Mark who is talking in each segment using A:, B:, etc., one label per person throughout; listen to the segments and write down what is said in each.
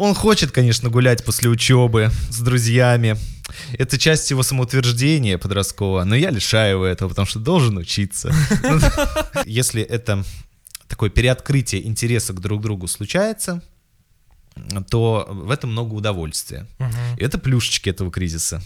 A: Он хочет, конечно, гулять после учебы с друзьями. Это часть его самоутверждения подросткового, но я лишаю его этого, потому что должен учиться. Если это такое переоткрытие интереса к друг другу случается, то в этом много удовольствия. И это плюшечки этого кризиса.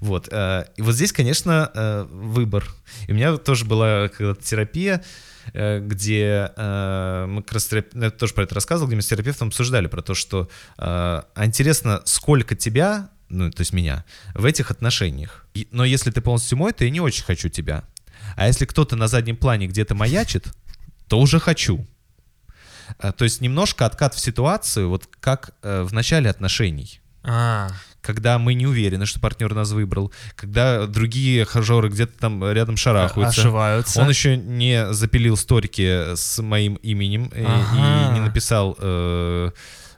A: Вот. э, И вот здесь, конечно, э, выбор. И у меня тоже была когда-то терапия, где э, мы как раз ну, я тоже про это рассказывал, где мы с терапевтом обсуждали про то, что э, а интересно, сколько тебя, ну, то есть меня, в этих отношениях. Но если ты полностью мой, то я не очень хочу тебя. А если кто-то на заднем плане где-то маячит, то уже хочу. Э, То есть немножко откат в ситуацию, вот как э, в начале отношений
B: А,
A: когда мы не уверены, что партнер нас выбрал, когда другие хажоры где-то там рядом шарахаются.
B: ошиваются.
A: Он еще не запилил сторики с моим именем и,
B: Ага.
A: и не написал э,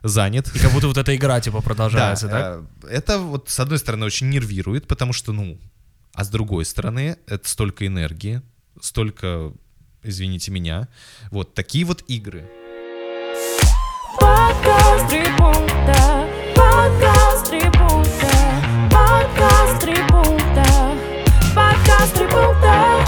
A: занят.
B: И как будто вот эта игра типа продолжается, да?
A: э, это вот с одной стороны очень нервирует, потому что, ну, а с другой стороны, это столько энергии, столько, извините меня, вот такие вот игры.
C: Подкаст три пункта. Подкаст три пункта. Подкаст три пункта. Подкаст три пункта.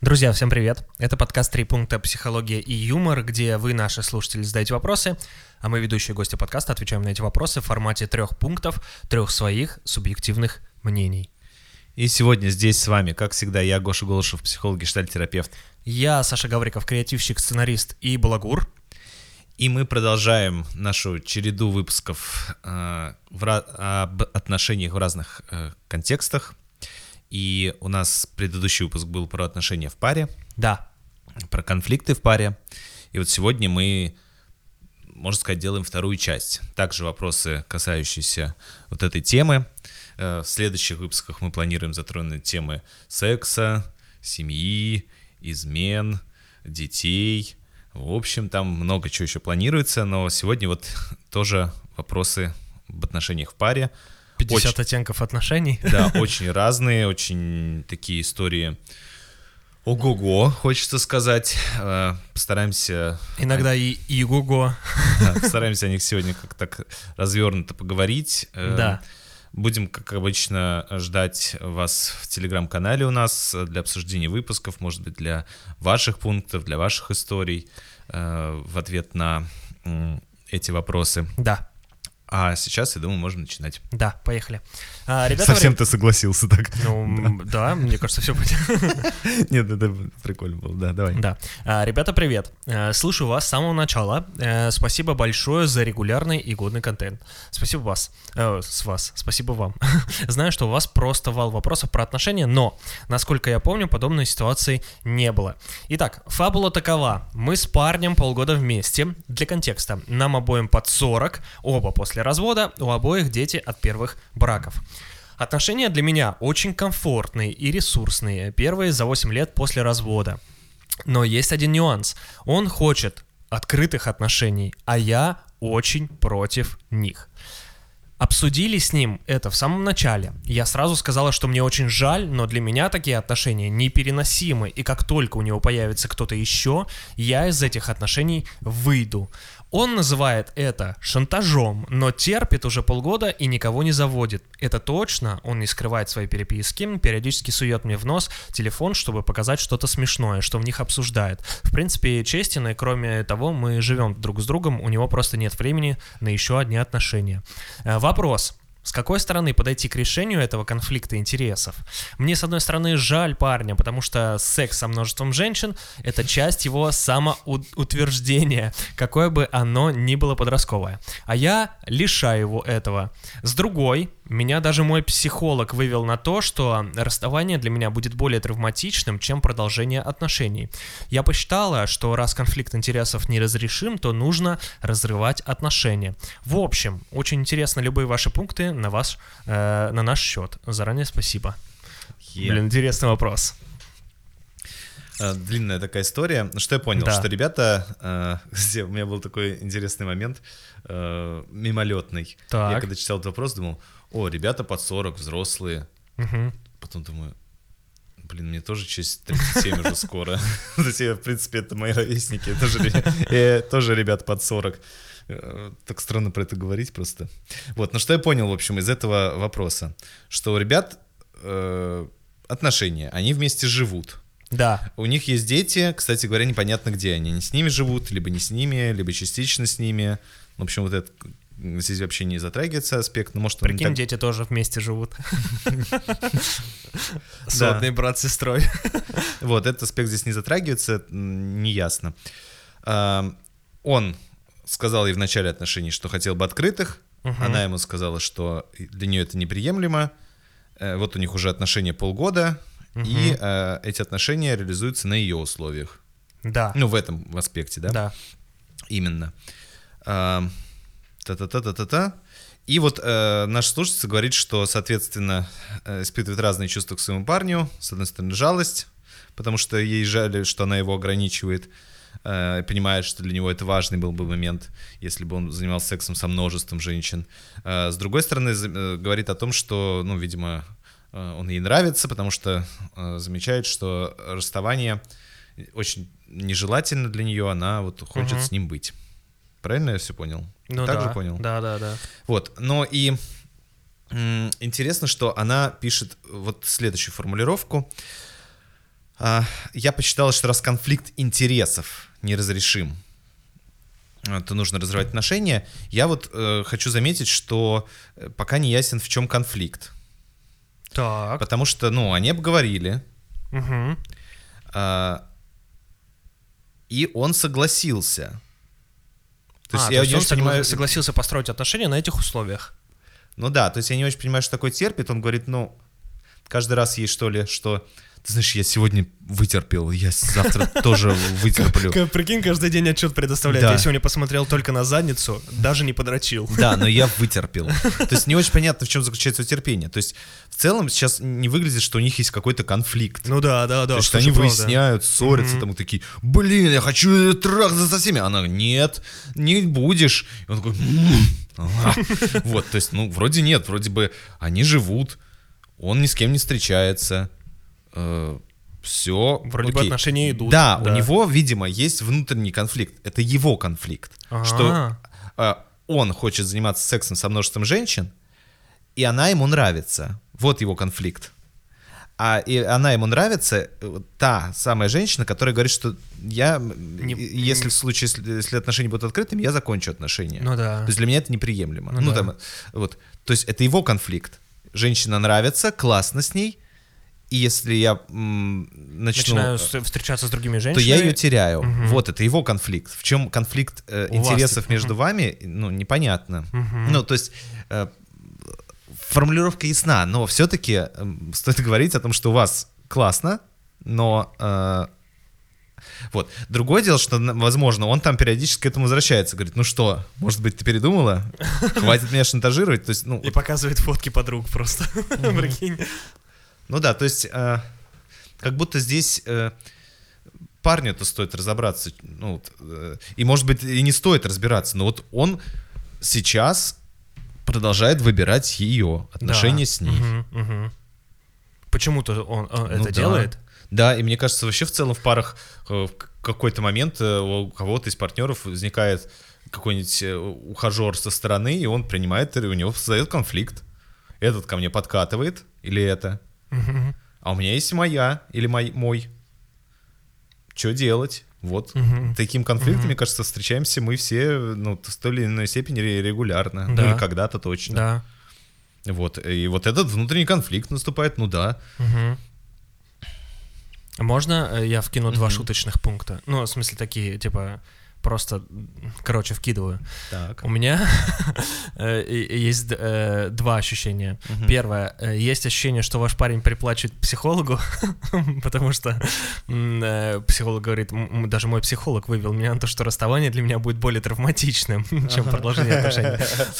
B: Друзья, всем привет! Это подкаст «Три пункта. Психология и юмор», где вы, наши слушатели, задаете вопросы, а мы, ведущие гости подкаста, отвечаем на эти вопросы в формате трех пунктов, трех своих субъективных мнений.
A: И сегодня здесь с вами, как всегда, я, Гоша Голышев, психолог, гештальт-терапевт.
B: Я, Саша Гавриков, креативщик, сценарист и балагур.
A: И мы продолжаем нашу череду выпусков э, в об отношениях в разных э, контекстах. И у нас предыдущий выпуск был про отношения в паре,
B: Да,
A: про конфликты в паре. И вот сегодня мы, можно сказать, делаем вторую часть. Также вопросы, касающиеся вот этой темы. Э, В следующих выпусках мы планируем затронуть темы секса, семьи, измен, детей. В общем, там много чего еще планируется, но сегодня вот тоже вопросы об отношениях в паре.
B: 50
A: Очень-
B: оттенков отношений.
A: Да, очень разные, очень такие истории. Ого-го, хочется сказать. Э, Постараемся,
B: Иногда и иго-го.
A: да, постараемся о них сегодня как так развернуто поговорить. Э,
B: Да.
A: Будем, как обычно, ждать вас в телеграм-канале у нас для обсуждения выпусков, может быть, для ваших пунктов, для ваших историй э, в ответ на эти вопросы.
B: Да,
A: А сейчас, я думаю, можем начинать.
B: да, поехали. А, ребята,
A: Совсем ты согласился так.
B: Ну, м, да, мне кажется, все понятно.
A: Нет, это прикольно было, да, давай.
B: Да. А, Ребята, привет. Э, Слышу вас с самого начала. Э, Спасибо большое за регулярный и годный контент. Спасибо вас. Э, С вас. Спасибо вам. Знаю, что у вас просто вал вопросов про отношения, но, насколько я помню, подобной ситуации не было. Итак, фабула такова. Мы с парнем полгода вместе. Для контекста. Нам обоим под 40, оба после развода, у обоих дети от первых браков. Отношения для меня очень комфортные и ресурсные, первые за 8 лет после развода. Но есть один нюанс. Он хочет открытых отношений, а я очень против них. Обсудили с ним это в самом начале. Я сразу сказала, что мне очень жаль, но для меня такие отношения непереносимы, и как только у него появится кто-то еще, я из этих отношений выйду. Он называет это шантажом, но терпит уже полгода и никого не заводит. Это точно, он не скрывает свои переписки, периодически сует мне в нос телефон, чтобы показать что-то смешное, что в них обсуждает. В принципе, честен, и кроме того, мы живем друг с другом, у него просто нет времени на еще одни отношения. Э, Вопрос. С какой стороны подойти к решению этого конфликта интересов? Мне, с одной стороны, жаль парня, потому что секс со множеством женщин — это часть его самоутверждения, какое бы оно ни было подростковое. А я лишаю его этого. С другой, меня даже мой психолог вывел на то, что расставание для меня будет более травматичным, чем продолжение отношений. Я посчитала, что раз конфликт интересов неразрешим, то нужно разрывать отношения. В общем, очень интересно любые ваши пункты на вас, э, на наш счет. Заранее спасибо.
A: Е.
B: Блин, интересный вопрос.
A: Э, Длинная такая история. Ну, Что я понял,
B: Да.
A: что ребята, э, у меня был такой интересный момент, э, мимолетный.
B: Так.
A: Я когда читал этот вопрос, думал, о, ребята под 40, взрослые.
B: Мгм.
A: Потом думаю, Блин, мне тоже через 37 уже скоро. То есть, в принципе, это мои ровесники, тоже ребят под 40. Э, Так странно про это говорить просто. Вот, ну что я понял, в общем, из этого вопроса, что у ребят э, отношения, они вместе живут.
B: Да.
A: У них есть дети, кстати говоря, непонятно где они. Они с ними живут, либо не с ними, либо частично с ними. В общем, вот это здесь вообще не затрагивается аспект, но может он
B: Прикинь,
A: так-
B: дети тоже вместе живут. Сводный брат с сестрой.
A: Вот, этот аспект здесь не затрагивается, неясно. А, Он сказал ей в начале отношений, что хотел бы открытых. Она ему сказала, что для нее это неприемлемо. Э, Вот у них уже отношения полгода, и э, эти отношения реализуются на ее условиях.
B: Да.
A: Ну, в этом аспекте, да?
B: Да.
A: Именно. Та-та-та-та-та-та. И вот э, наша слушательница говорит, что, соответственно, э, испытывает разные чувства к своему парню. С одной стороны, жалость, потому что ей жаль, что она его ограничивает. э, понимает, что для него это важный был бы момент, если бы он занимался сексом со множеством женщин. Э, с другой стороны, э, говорит о том, что, ну, видимо, э, он ей нравится, потому что э, замечает, что расставание очень нежелательно для нее, она вот хочет
B: Мгм.
A: с ним быть. Правильно я все понял?
B: Ну
A: так
B: да.
A: же понял?
B: Да, да, да.
A: Вот, но и интересно, что она пишет вот следующую формулировку. А, Я посчитала, что раз конфликт интересов неразрешим, а, то нужно разрывать отношения. Я вот э, хочу заметить, что э, пока не ясен, в чем конфликт.
B: Так.
A: Потому что, ну, они обговорили,
B: Мгм.
A: а, и он согласился. То есть
B: А,
A: я
B: то есть
A: не
B: он
A: очень понимаю,
B: согласился построить отношения на этих условиях.
A: Ну да, то есть я не очень понимаю, что такое терпит. Он говорит, ну, каждый раз ей что ли, что... Ты знаешь, я сегодня вытерпел, я завтра тоже вытерплю.
B: Прикинь, каждый день отчет предоставляет. Я сегодня посмотрел только на задницу, даже не подрочил.
A: Да, но я вытерпел. То есть не очень понятно, в чем заключается терпение. То есть в целом сейчас не выглядит, что у них есть какой-то конфликт.
B: Ну да, да, да.
A: То есть они выясняют, ссорятся, там такие, блин, я хочу трахаться со всеми. Она, нет, не будешь. И он такой, вот, то есть, ну, вроде нет, вроде бы они живут, он ни с кем не встречается, все.
B: Вроде бы отношения идут,
A: Да,
B: да.
A: у него, видимо, есть внутренний конфликт. Это его конфликт, что э, он хочет заниматься сексом со множеством женщин, и она ему нравится. Вот его конфликт. А и она ему нравится, э, та самая женщина, которая говорит, что я,
B: Не-
A: если в случае, если, если отношения будут открытыми, я закончу отношения.
B: Ну да.
A: То есть для меня это неприемлемо.
B: Ну
A: Ну,
B: да.
A: там, вот. То есть это его конфликт. Женщина нравится, классно с ней, и если я м, начну...
B: Начинаю с- встречаться с другими
A: то
B: женщинами.
A: я ее теряю.
B: Мгм.
A: Вот это его конфликт. В чем конфликт э,
B: У вас
A: интересов
B: тут,
A: между вами, ну, непонятно.
B: Мгм.
A: Ну, то есть э, формулировка ясна, но все-таки стоит говорить о том, что у вас классно, но э, вот. Другое дело, что, возможно, он там периодически к этому возвращается. Говорит, ну что, может быть, ты передумала? Хватит меня шантажировать. То есть, ну,
B: И показывает фотки подруг просто. Прикинь.
A: Ну да, то есть э, как будто здесь э, парню-то стоит разобраться. Ну, вот, э, и, может быть, и не стоит разбираться, но вот он сейчас продолжает выбирать ее отношения
B: Да.
A: с ней.
B: Мгм, мгм. Почему-то он э,
A: Ну
B: это
A: да.
B: делает.
A: Да, и мне кажется, вообще в целом в парах э, в какой-то момент э, у кого-то из партнеров возникает какой-нибудь ухажер со стороны, и он принимает, и у него создает конфликт. Этот ко мне подкатывает, или это.
B: Мгм.
A: А у меня есть моя, или мой. мой. Что делать? Вот.
B: Мгм.
A: Таким конфликтом, мне кажется, встречаемся мы все, ну, в той или иной степени ре- регулярно. Ну,
B: Да.
A: или когда-то точно.
B: Да.
A: Вот. И вот этот внутренний конфликт наступает, ну да.
B: Мгм. Можно э, я вкину два
A: Мгм.
B: шуточных пункта? Ну, в смысле, такие, типа, просто, короче, вкидываю.
A: Так.
B: У меня э, есть э, два ощущения. Первое, э, есть ощущение, что ваш парень приплачет психологу, потому что э, психолог говорит, даже мой психолог вывел меня на то, что расставание для меня будет более травматичным, чем продолжение отношений.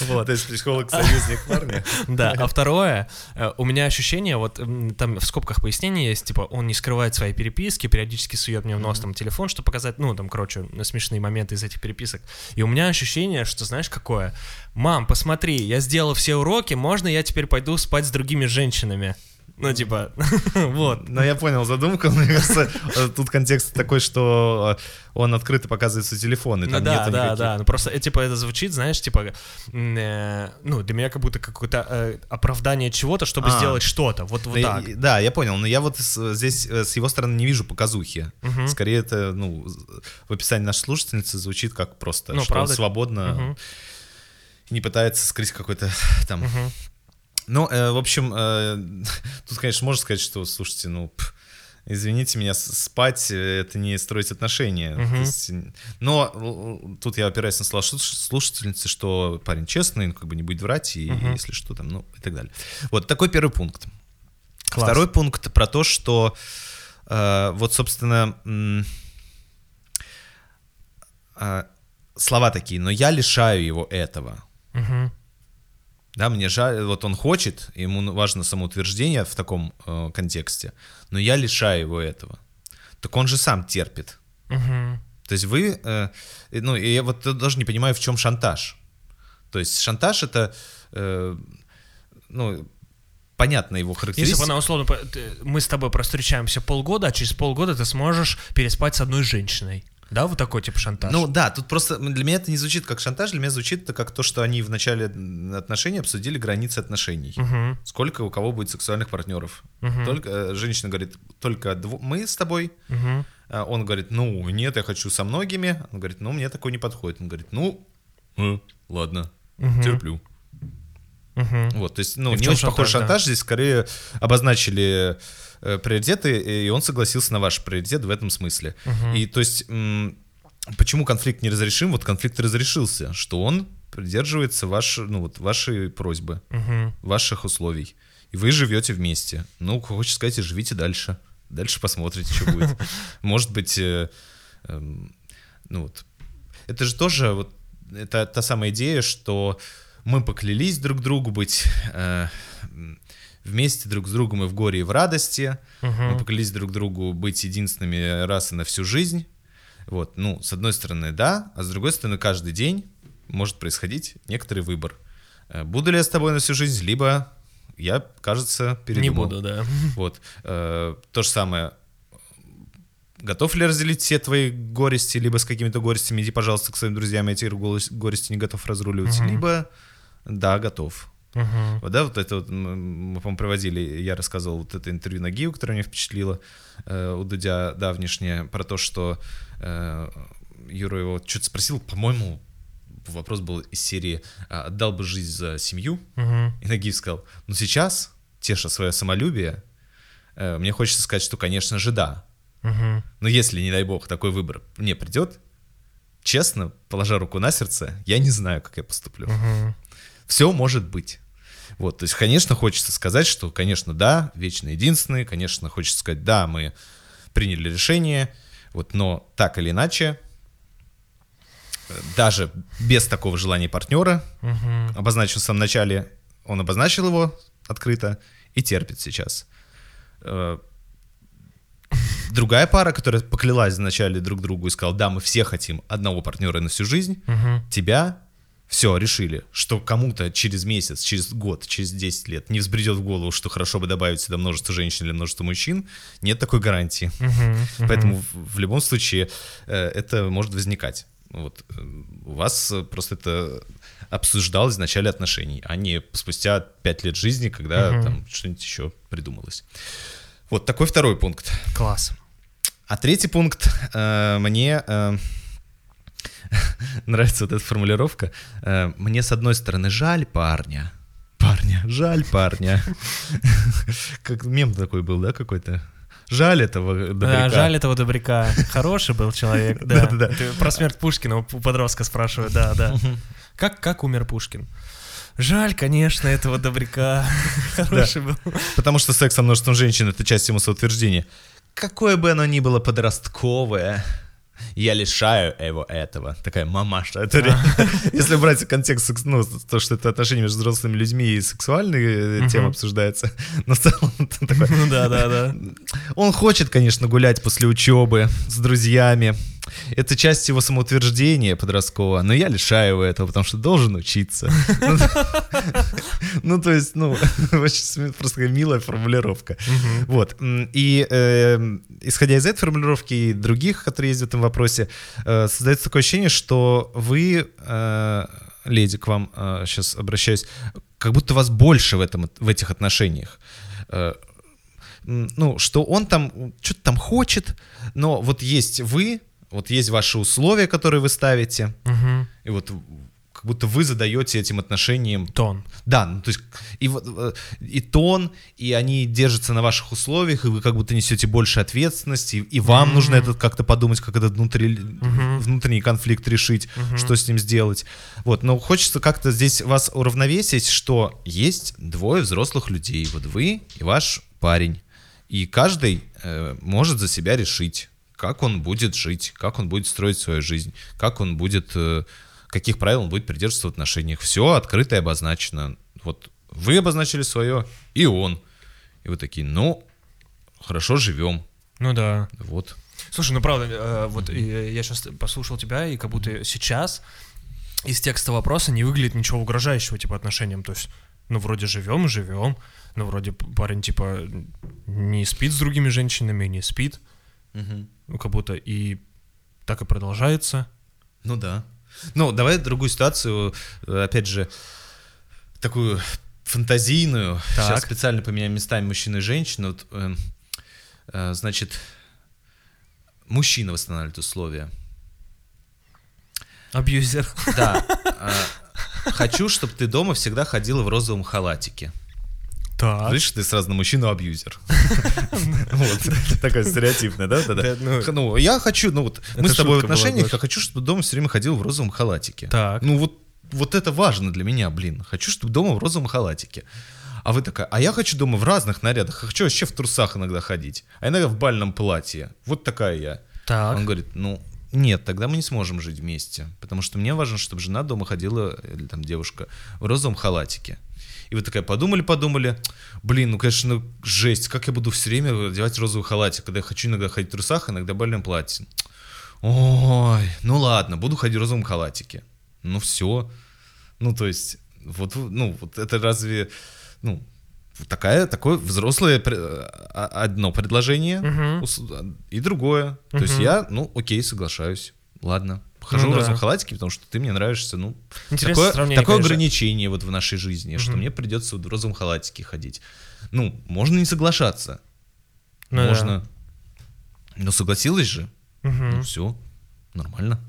B: Вот.
A: То есть психолог союзник парня.
B: Да, а второе, у меня ощущение, вот там в скобках пояснение есть, типа, он не скрывает свои переписки, периодически сует мне в нос там телефон, чтобы показать, ну, там, короче, смешные моменты из этих переписок. И у меня ощущение, что, знаешь, какое? Мам, посмотри, я сделал все уроки, можно я теперь пойду спать с другими женщинами? Ну, типа, вот.
A: Но я понял задумку, мне кажется, тут контекст такой, что э, он открыто показывает свой телефон, и
B: Ну
A: там
B: да,
A: нету
B: да,
A: никаких-
B: да. Ну просто, типа, это звучит, знаешь, типа, э, ну, для меня как будто какое-то э, оправдание чего-то, чтобы
A: А.
B: сделать что-то. Вот, вот
A: Да,
B: так.
A: я- Да, я понял, но я вот с- здесь э, с его стороны не вижу показухи.
B: Мгм.
A: Скорее это, ну, в описании нашей слушательницы звучит как просто,
B: Ну,
A: что он
B: правда.
A: свободно
B: Мгм.
A: не пытается скрыть какой-то там...
B: Мгм.
A: Ну, э, в общем, э, тут, конечно, можно сказать, что, слушайте, ну, пф, извините меня, спать э, — это не строить отношения. То есть, но тут я опираюсь на слова слуш- слушательницы, что парень честный, ну, как бы не будет врать, и
B: Мгм.
A: если что там, ну, и так далее. Вот такой первый пункт.
B: Класс.
A: Второй пункт про то, что э, вот, собственно, э, слова такие, но я лишаю его этого.
B: Мгм.
A: Да, мне жаль, вот он хочет, ему важно самоутверждение в таком э, контексте, но я лишаю его этого. Так он же сам терпит.
B: Мгм.
A: То есть вы, э, ну, я вот даже не понимаю, в чем шантаж. То есть шантаж это, э, ну, понятно его
B: Если
A: характеристика.
B: бы она условно, мы с тобой простречаемся полгода, а через полгода ты сможешь переспать с одной женщиной. Да, вот такой тип шантаж.
A: Ну да, тут просто для меня это не звучит как шантаж, для меня звучит это как то, что они в начале отношений обсудили границы отношений.
B: Мгм.
A: Сколько у кого будет сексуальных партнеров.
B: Мгм.
A: Только э, женщина говорит, только дво- мы с тобой. А он говорит, ну нет, я хочу со многими. Он говорит, ну мне такой не подходит. Он говорит, ну э, ладно,
B: Мгм.
A: терплю.
B: Мгм.
A: Вот, то есть, ну,
B: И
A: не очень похож
B: шантаж, да?
A: шантаж, здесь скорее обозначили э, приоритеты, и он согласился на ваш приоритет в этом смысле. И то есть, м, почему конфликт неразрешим? Вот конфликт разрешился, что он придерживается ваш, ну, вот, вашей просьбы,
B: Мгм.
A: ваших условий. И вы живете вместе. Ну, хочешь сказать, и живите дальше. Дальше посмотрите, что будет. Может быть, э, эм, ну вот. Это же тоже вот это та самая идея, что мы поклялись друг другу быть э, вместе друг с другом и в горе, и в радости. Мы поклялись друг другу быть единственными раз и на всю жизнь. Вот, ну, с одной стороны, да, а с другой стороны, каждый день может происходить некоторый выбор. Э, Буду ли я с тобой на всю жизнь, либо я, кажется,
B: Не
A: передумал.
B: буду, да.
A: Вот. э, то же самое. Готов ли разделить все твои горести, либо с какими-то горестями иди, пожалуйста, к своим друзьям, я эти горести не готов разруливать,
B: Мгм.
A: либо да, готов.
B: Мгм.
A: Вот, да, вот это вот мы, по-моему, проводили, я рассказывал вот это интервью на Гию, которое меня впечатлило э, у Дудя давнешнее, про то, что э, Юра его что-то спросил, по-моему, вопрос был из серии а, «Отдал бы жизнь за семью?»
B: Мгм.
A: И Нагиев сказал, ну сейчас, теша свое самолюбие, э, мне хочется сказать, что, конечно же, да.
B: Мгм.
A: Но если, не дай бог, такой выбор мне придет, честно, положа руку на сердце, я не знаю, как я поступлю.
B: Мгм.
A: Все может быть. Вот, то есть, конечно, хочется сказать, что, конечно, да, вечно единственный, конечно, хочется сказать, да, мы приняли решение, вот, но так или иначе, даже без такого желания партнера,
B: Мгм.
A: обозначил в самом начале, он обозначил его открыто и терпит сейчас. Э, Другая пара, которая поклялась вначале друг другу и сказала, да, мы все хотим одного партнера на всю жизнь,
B: Мгм.
A: тебя все решили, что кому-то через месяц, через год, через 10 лет не взбредет в голову, что хорошо бы добавить сюда множество женщин или множество мужчин, нет такой гарантии.
B: Мгм.
A: Поэтому в, в любом случае э, это может возникать. Вот э, у вас просто это обсуждалось в начале отношений, а не спустя 5 лет жизни, когда
B: Мгм.
A: там что-нибудь еще придумалось. Вот такой второй пункт.
B: Класс.
A: А третий пункт э, мне э, нравится вот эта формулировка. Э, мне с одной стороны жаль парня, парня, жаль парня. Как мем такой был, да, какой-то? Жаль этого
B: Да,
A: добряка.
B: жаль этого добряка. Хороший был человек, да.
A: Да-да-да.
B: Это Про смерть Пушкина у подростка спрашивают, да, да. Как, как умер Пушкин? Жаль, конечно, этого добряка. Хороший был.
A: Потому что секс со множеством женщин — это часть его соутверждения. Какое бы оно ни было подростковое, я лишаю его этого. Такая мамаша. Это реально- Если брать контекст, ну, то, что это отношения между взрослыми людьми и сексуальные э, темы обсуждается, но в целом это такое.
B: Ну да, да, да.
A: Он хочет, конечно, гулять после учебы с друзьями, это часть его самоутверждения подросткового, но я лишаю его этого, потому что должен учиться. Ну, Ну, то есть, ну, очень просто милая формулировка. Вот. И э, исходя из этой формулировки и других, которые есть в этом вопросе, э, создается такое ощущение, что вы, э, леди, к вам сейчас обращаюсь, как будто вас больше в, этом, в этих отношениях. Э, ну, что он там что-то там хочет, но вот есть вы, вот есть ваши условия, которые вы ставите,
B: Мгм.
A: и вот как будто вы задаете этим отношениям
B: Тон.
A: да, ну то есть и, э, и тон, и они держатся на ваших условиях, и вы как будто несете больше ответственности, и, и вам нужно это как-то подумать, как этот внутри, внутренний конфликт решить, что с ним сделать. Вот, но хочется как-то здесь вас уравновесить, что есть двое взрослых людей, вот вы и ваш парень, и каждый э, может за себя решить, как он будет жить, как он будет строить свою жизнь, как он будет, э, каких правил он будет придерживаться в отношениях. Все открыто и обозначено. Вот вы обозначили свое, и он. И вы такие, ну, хорошо живем.
B: Ну да.
A: Вот.
B: Слушай, ну правда, э, вот э, я сейчас послушал тебя, и как будто сейчас из текста вопроса не выглядит ничего угрожающего, типа, отношениям. То есть, ну, вроде живем, живем, ну, вроде парень, типа, не спит с другими женщинами, не спит, ну, как будто и так и продолжается.
A: Ну да. Ну, давай другую ситуацию, э, опять же, такую фантазийную.
B: Так.
A: Сейчас специально поменяем местами мужчины и женщины. Вот, эм, э, значит, мужчина восстанавливает условия.
B: Абьюзер.
A: Да. э, Хочу, чтобы ты дома всегда ходила в розовом халатике.
B: Так.
A: Видишь, ты сразу на мужчину абьюзер. Вот, такая стереотипная, да? да, да?
B: Да, ну-
A: Ну, я хочу, ну вот, мы с тобой в отношениях, я хочу, чтобы дома все время ходил в розовом халатике.
B: Так.
A: Ну вот, вот это важно для меня, блин. Хочу, чтобы дома в розовом халатике. А вы такая, а я хочу дома в разных нарядах. Хочу вообще в трусах иногда ходить. А иногда в бальном платье. Вот такая я.
B: Так.
A: Он говорит, ну, нет, тогда мы не сможем жить вместе. Потому что мне важно, чтобы жена дома ходила, или там девушка, в розовом халатике. И вы такая подумали-подумали, блин, ну, конечно, ну, жесть, как я буду все время одевать розовый халатик, когда я хочу иногда ходить в трусах, иногда в бальном платье. Ой, ну ладно, буду ходить в розовом халатике. Ну все. Ну, то есть, вот, ну, вот это разве, ну, такая, такое взрослое пре- а- одно предложение ус- и другое. То есть я, ну, окей, соглашаюсь. Ладно. Хожу
B: Ну
A: в
B: да.
A: розовом халатике, потому что ты мне нравишься, ну,
B: Интересное
A: такое, такое ограничение вот в нашей жизни, что
B: Мгм.
A: мне придется в розовом халатике ходить. Ну, можно не соглашаться.
B: Ну да.
A: можно. Но согласилась же.
B: Мгм.
A: Ну, все, нормально.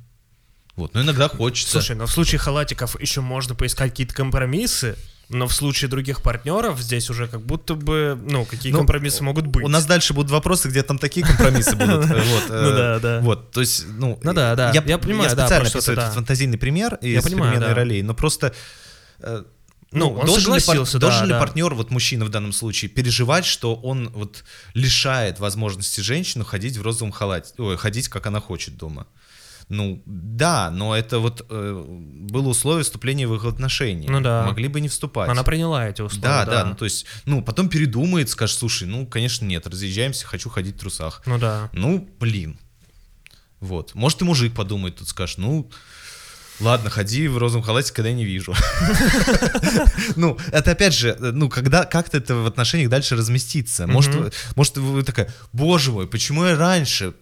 A: Вот, но иногда хочется.
B: Слушай, но в случае халатиков еще можно поискать какие-то компромиссы, но в случае других партнеров здесь уже как будто бы, ну, какие
A: Ну,
B: компромиссы могут быть.
A: У нас дальше будут вопросы, где там такие компромиссы будут.
B: Ну
A: э,
B: да, да.
A: Вот, то есть, ну...
B: Ну да, да.
A: Я
B: Я понимаю, да,
A: специально
B: да.
A: этот фантазийный пример
B: Я
A: из современной ролей, но просто... э,
B: Ну, он
A: должен ли
B: согласился, да,
A: должен ли
B: да.
A: партнер, вот мужчина в данном случае, переживать, что он вот лишает возможности женщину ходить в розовом халате, ой, ходить, как она хочет дома? Ну, да, но это вот э, было условие вступления в их отношения.
B: Ну да.
A: Могли бы не вступать.
B: Она приняла эти условия.
A: Да, да, ну то есть, ну потом передумает, скажет, слушай, ну конечно нет, разъезжаемся, хочу ходить в трусах.
B: Ну да.
A: Ну, блин. Вот. Может и мужик подумает, тут скажет, ну, ладно, ходи в розовом халате, когда я не вижу. Ну, это опять же, ну, когда как-то это в отношениях дальше разместится. Может, может вы такая, боже мой, почему я раньше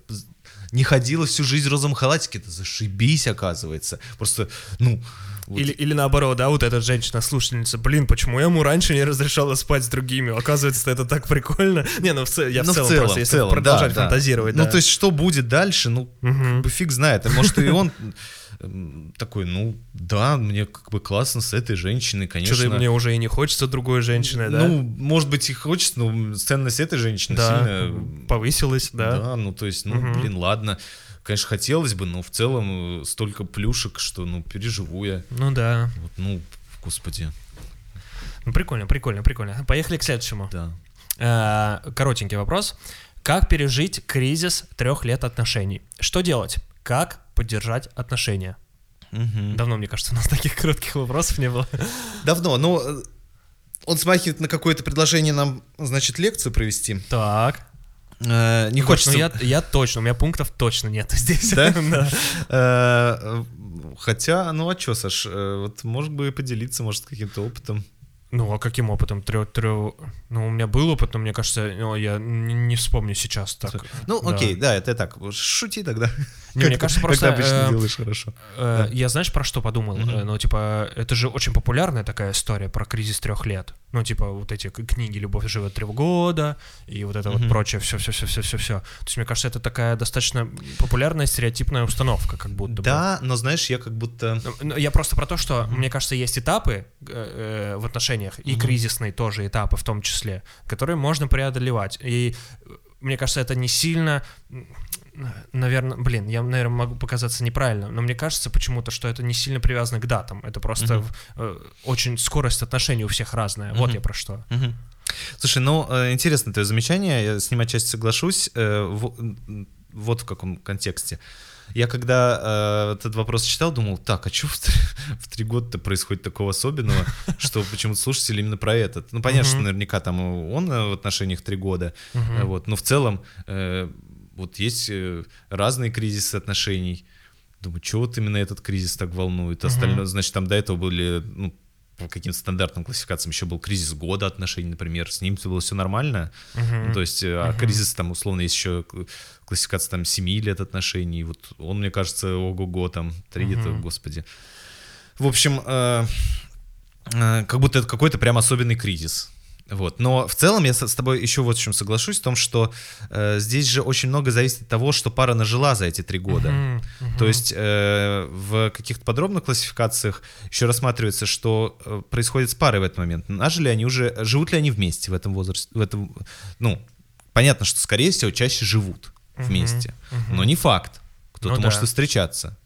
A: не ходила всю жизнь в розовом халатике? Это зашибись, оказывается. Просто, ну... вот
B: Или, или наоборот, да, вот эта женщина-слушательница, блин, почему я ему раньше не разрешала спать с другими? Оказывается, это так прикольно. Не, ну в цел- я в
A: Ну,
B: целом, просто, если
A: целом,
B: продолжать
A: да, да.
B: фантазировать,
A: Ну,
B: да.
A: то есть, что будет дальше, ну, бы фиг знает. А Может, и он такой, ну, да, мне как бы классно с этой женщиной, конечно.
B: Что-то мне уже и не хочется другой женщины, да?
A: Ну, может быть, и хочется, но ценность этой женщины
B: да,
A: сильно...
B: повысилась, да.
A: Да, ну, то есть, ну,
B: Мгм.
A: блин, ладно. Конечно, хотелось бы, но в целом э, столько плюшек, что, ну, переживу я.
B: Ну да.
A: Вот, ну, господи,
B: Ну, прикольно, прикольно, прикольно. Поехали к следующему.
A: да.
B: Э, Коротенький вопрос. Как пережить кризис трех лет отношений? Что делать? Как поддержать отношения?
A: Мгм.
B: Давно, мне кажется, у нас таких коротких вопросов не было.
A: Давно, но э, он смахивает на какое-то предложение нам, значит, лекцию провести.
B: Так.
A: Э, Не хочется...
B: Ну, я, я точно, у меня пунктов точно нет здесь.
A: Да?
B: Да.
A: Э, Хотя, ну а чё, Саш, вот может бы поделиться, может, каким-то опытом.
B: Ну, а каким опытом? Трё, трё... Ну, у меня был опыт, но мне кажется, ну, я не, вспомню сейчас так.
A: Ну,
B: Да.
A: окей, да, это так, шути тогда.
B: Не, мне
A: Как-
B: кажется,
A: как
B: просто,
A: ты обычно
B: э,
A: делаешь хорошо.
B: Э,
A: Да.
B: Я знаешь, про что подумал? Э, Ну, типа, это же очень популярная такая история про кризис трех лет. Ну, типа, вот эти книги «Любовь живет три года» и вот это вот прочее, все-все-все-все-все-все. То есть, мне кажется, это такая достаточно популярная стереотипная установка, как будто бы.
A: Да, но знаешь, я как будто...
B: Ну, ну, Я просто про то, что, мне кажется, есть этапы э, в отношениях, и
A: Мгм.
B: кризисные тоже этапы в том числе, которые можно преодолевать. И э, мне кажется, это не сильно, наверное, блин, я, наверное, могу показаться неправильно, но мне кажется почему-то, что это не сильно привязано к датам. Это просто э, очень скорость отношений у всех разная. Вот
A: Мгм.
B: я про что.
A: Мгм. Слушай, ну, э, интересно твое замечание, я с ним отчасти соглашусь. Вот в каком контексте. Я когда э, этот вопрос читал, думал, так, а что в, три- в три года-то происходит такого особенного, что почему-то слушатели именно про этот. Ну, понятно, что наверняка там он э, в отношениях три года, э, вот, но в целом э, вот есть разные кризисы отношений. Думаю, что вот именно этот кризис так волнует? Остальное, значит, там до этого были, ну, каким-то стандартным классификациям еще был кризис года отношений, например, с ним было все нормально.
B: Мгм.
A: Ну, то есть, э, а кризис там, условно, есть еще классификация там 7 лет отношений. Вот он, мне кажется, ого-го, там, 3 это,
B: Мгм.
A: господи. В общем, э, э, как будто это какой-то прям особенный кризис. Вот. Но в целом я с тобой еще вот в чем соглашусь, в том, что э, здесь же очень много зависит от того, что пара нажила за эти три года.
B: Мгм. Мгм.
A: То есть э, в каких-то подробных классификациях еще рассматривается, что э, происходит с парой в этот момент. Нажили они уже, живут ли они вместе в этом возрасте, в этом, ну, понятно, что скорее всего чаще живут вместе,
B: Мгм.
A: но не факт. Кто-то
B: Ну
A: может
B: да.
A: и встречаться.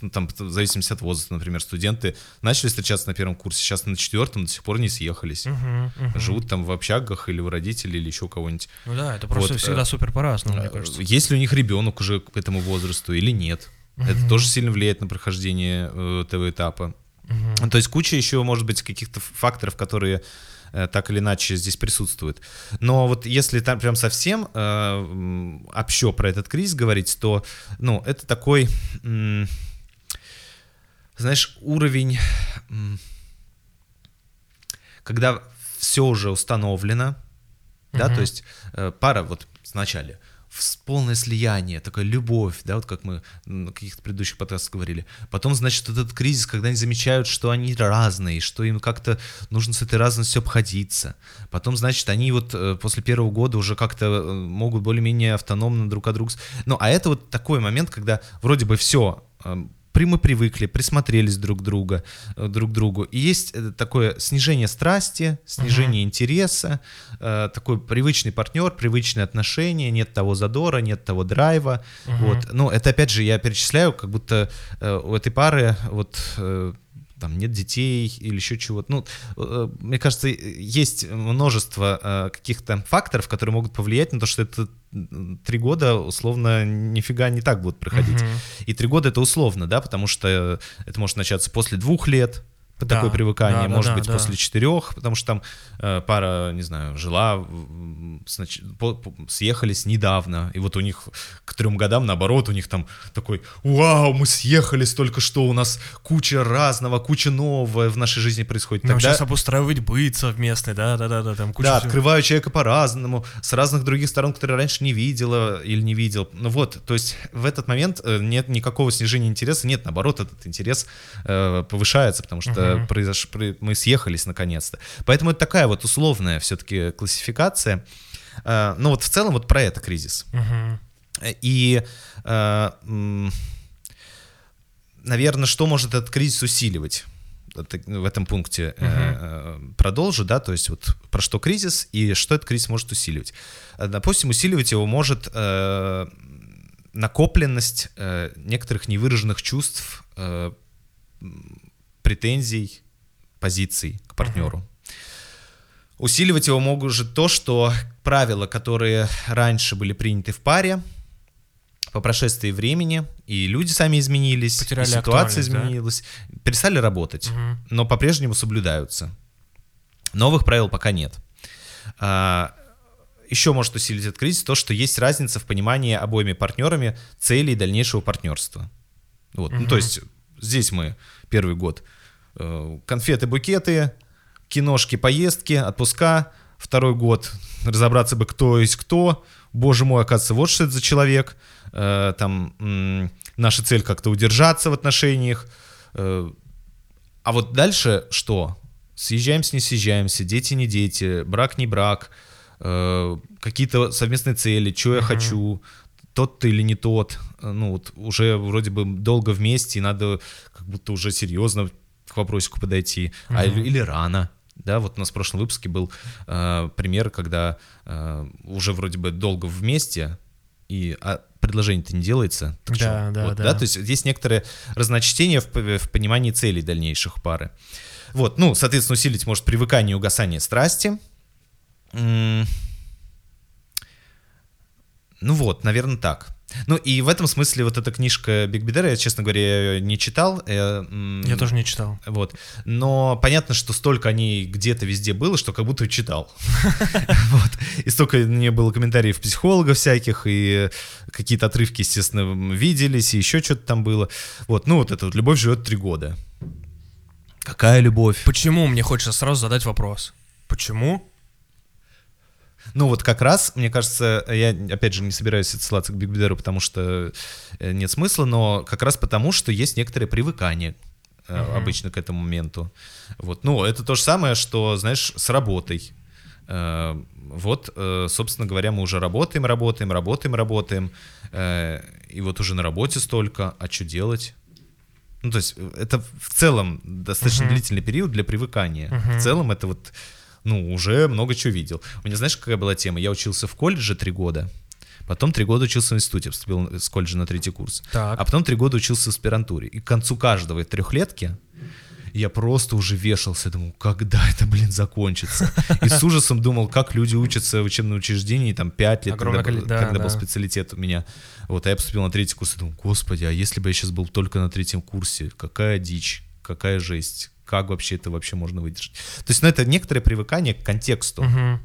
A: Ну, Там, в зависимости от возраста, например, студенты начали встречаться на первом курсе, сейчас на четвертом до сих пор не съехались.
B: Мгм. Мгм.
A: Живут там в общагах или у родителей, или еще кого-нибудь.
B: Ну да, это просто
A: Вот,
B: всегда
A: э,
B: супер по-разному, мне
A: Э,
B: кажется.
A: Есть ли у них ребенок уже к этому возрасту или нет? Это
B: Мгм.
A: тоже сильно влияет на прохождение э, этого этапа.
B: Мгм.
A: Ну, То есть куча еще, может быть, каких-то факторов, которые так или иначе здесь присутствуют. Но вот если там прям совсем э, общо про этот кризис говорить, то, ну, это такой, м, знаешь, уровень, когда все уже установлено, да,
B: Мгм.
A: то есть э, пара вот вначале в полное слияние, такая любовь, да, вот как мы на каких-то предыдущих подкастах говорили. Потом, значит, этот кризис, когда они замечают, что они разные, что им как-то нужно с этой разностью обходиться. Потом, значит, они вот э, после первого года уже как-то э, могут более-менее автономно друг от друга... Ну, а это вот такой момент, когда вроде бы все мы привыкли, присмотрелись друг друга, э, друг другу. И есть э, такое снижение страсти, снижение интереса, э, такой привычный партнер, привычные отношения, нет того задора, нет того драйва.
B: Мгм.
A: Вот. Ну, это опять же я перечисляю, как будто э, у этой пары вот э, там нет детей или еще чего-то. Ну, э, мне кажется, есть множество э, каких-то факторов, которые могут повлиять на то, что это три года условно нифига не так будут проходить.
B: Мгм.
A: И три года это условно, да, потому что это может начаться после двух лет,
B: Да,
A: такое привыкание,
B: да,
A: может
B: да,
A: быть,
B: да.
A: после четырех, потому что там э, пара, не знаю, жила, снач- по- по- съехались недавно, и вот у них к трем годам, наоборот, у них там такой, вау, мы съехались только что, у нас куча разного, куча нового в нашей жизни происходит.
B: Нам
A: Тогда-
B: сейчас обустраивать быт совместный, да-да-да, там куча
A: да,
B: всего.
A: открываю человека по-разному, с разных других сторон, которые раньше не видела или не видел. Ну вот, то есть в этот момент э, нет никакого снижения интереса, нет, наоборот, этот интерес э, повышается, потому что
B: Мгм.
A: произош- мы съехались наконец-то. Поэтому это такая вот условная все-таки классификация. Э, ну вот в целом вот про это кризис.
B: Мгм.
A: И, э, наверное, что может этот кризис усиливать? В этом пункте э, э, продолжу, да, то есть вот про что кризис и что этот кризис может усиливать. Допустим, усиливать его может э, накопленность э, некоторых невыраженных чувств, э, претензий, позиций к партнеру. Усиливать его может то, что правила, которые раньше были приняты в паре, по прошествии времени, и люди сами изменились,
B: Потеряли
A: и ситуация
B: актуальность, да?
A: изменилась, перестали работать,
B: Мгм.
A: но по-прежнему соблюдаются. Новых правил пока нет. А, еще может усилить этот кризис то, что есть разница в понимании обоими партнерами целей дальнейшего партнерства. Вот. Ну, то есть здесь мы первый год э, конфеты, букеты, киношки, поездки, отпуска. Второй год разобраться бы, кто есть кто. Боже мой, оказывается, вот что это за человек. Э, там наша цель как-то удержаться в отношениях. Э, а вот дальше что? Съезжаемся, не съезжаемся, дети, не дети, брак, не брак, какие-то совместные цели, что я хочу, тот ты или не тот. Ну вот уже вроде бы долго вместе, и надо как будто уже серьезно к вопросику подойти. А или, рано. Да, вот у нас в прошлом выпуске был э, пример, когда э, уже вроде бы долго вместе, и а предложение-то не делается. Так
B: Да,
A: чё?
B: да,
A: Вот,
B: да.
A: То есть есть некоторые разночтения в, в понимании целей дальнейших пары. Вот, ну, соответственно, усилить может привыкание и угасание страсти. Ну вот, наверное, так. Ну и в этом смысле вот эта книжка Биг Бедера, я, честно говоря, не читал. э, м,
B: Я тоже не читал.
A: Вот. Но понятно, что столько о ней где-то везде было, что как будто читал. И столько мне было комментариев психологов всяких, и какие-то отрывки, естественно, виделись, и еще что-то там было. Вот, ну вот это вот «Любовь живет три года». Какая любовь?
B: Почему мне хочется сразу задать вопрос? Почему?
A: Ну вот как раз, мне кажется, я опять же не собираюсь отсылаться к Биг Бедеру, потому что э, нет смысла, но как раз потому, что есть некоторое привыкание э, обычно к этому моменту. Вот, ну это то же самое, что, знаешь, с работой. Э, Вот, собственно говоря, мы уже работаем, работаем, работаем, работаем, и вот уже на работе столько, а что делать? Ну, то есть это в целом достаточно длительный период для привыкания. В целом это вот, ну, уже много чего видел. У меня, знаешь, какая была тема? Я учился в колледже три года, потом три года учился в институте, поступил с колледжа на третий курс.
B: Так.
A: А потом три года учился в аспирантуре. И к концу каждого трехлетки я просто уже вешался, думал, когда это, блин, закончится. И с ужасом думал, как люди учатся в учебном учреждении, там, пять лет,
B: Огромное
A: когда, был-
B: да,
A: когда был
B: да.
A: специалитет у меня. Вот, а я поступил на третий курс и думал, господи, а если бы я сейчас был только на третьем курсе, какая дичь, какая жесть, как вообще это вообще можно выдержать? То есть, ну, это некоторое привыкание к контексту,
B: Мгм.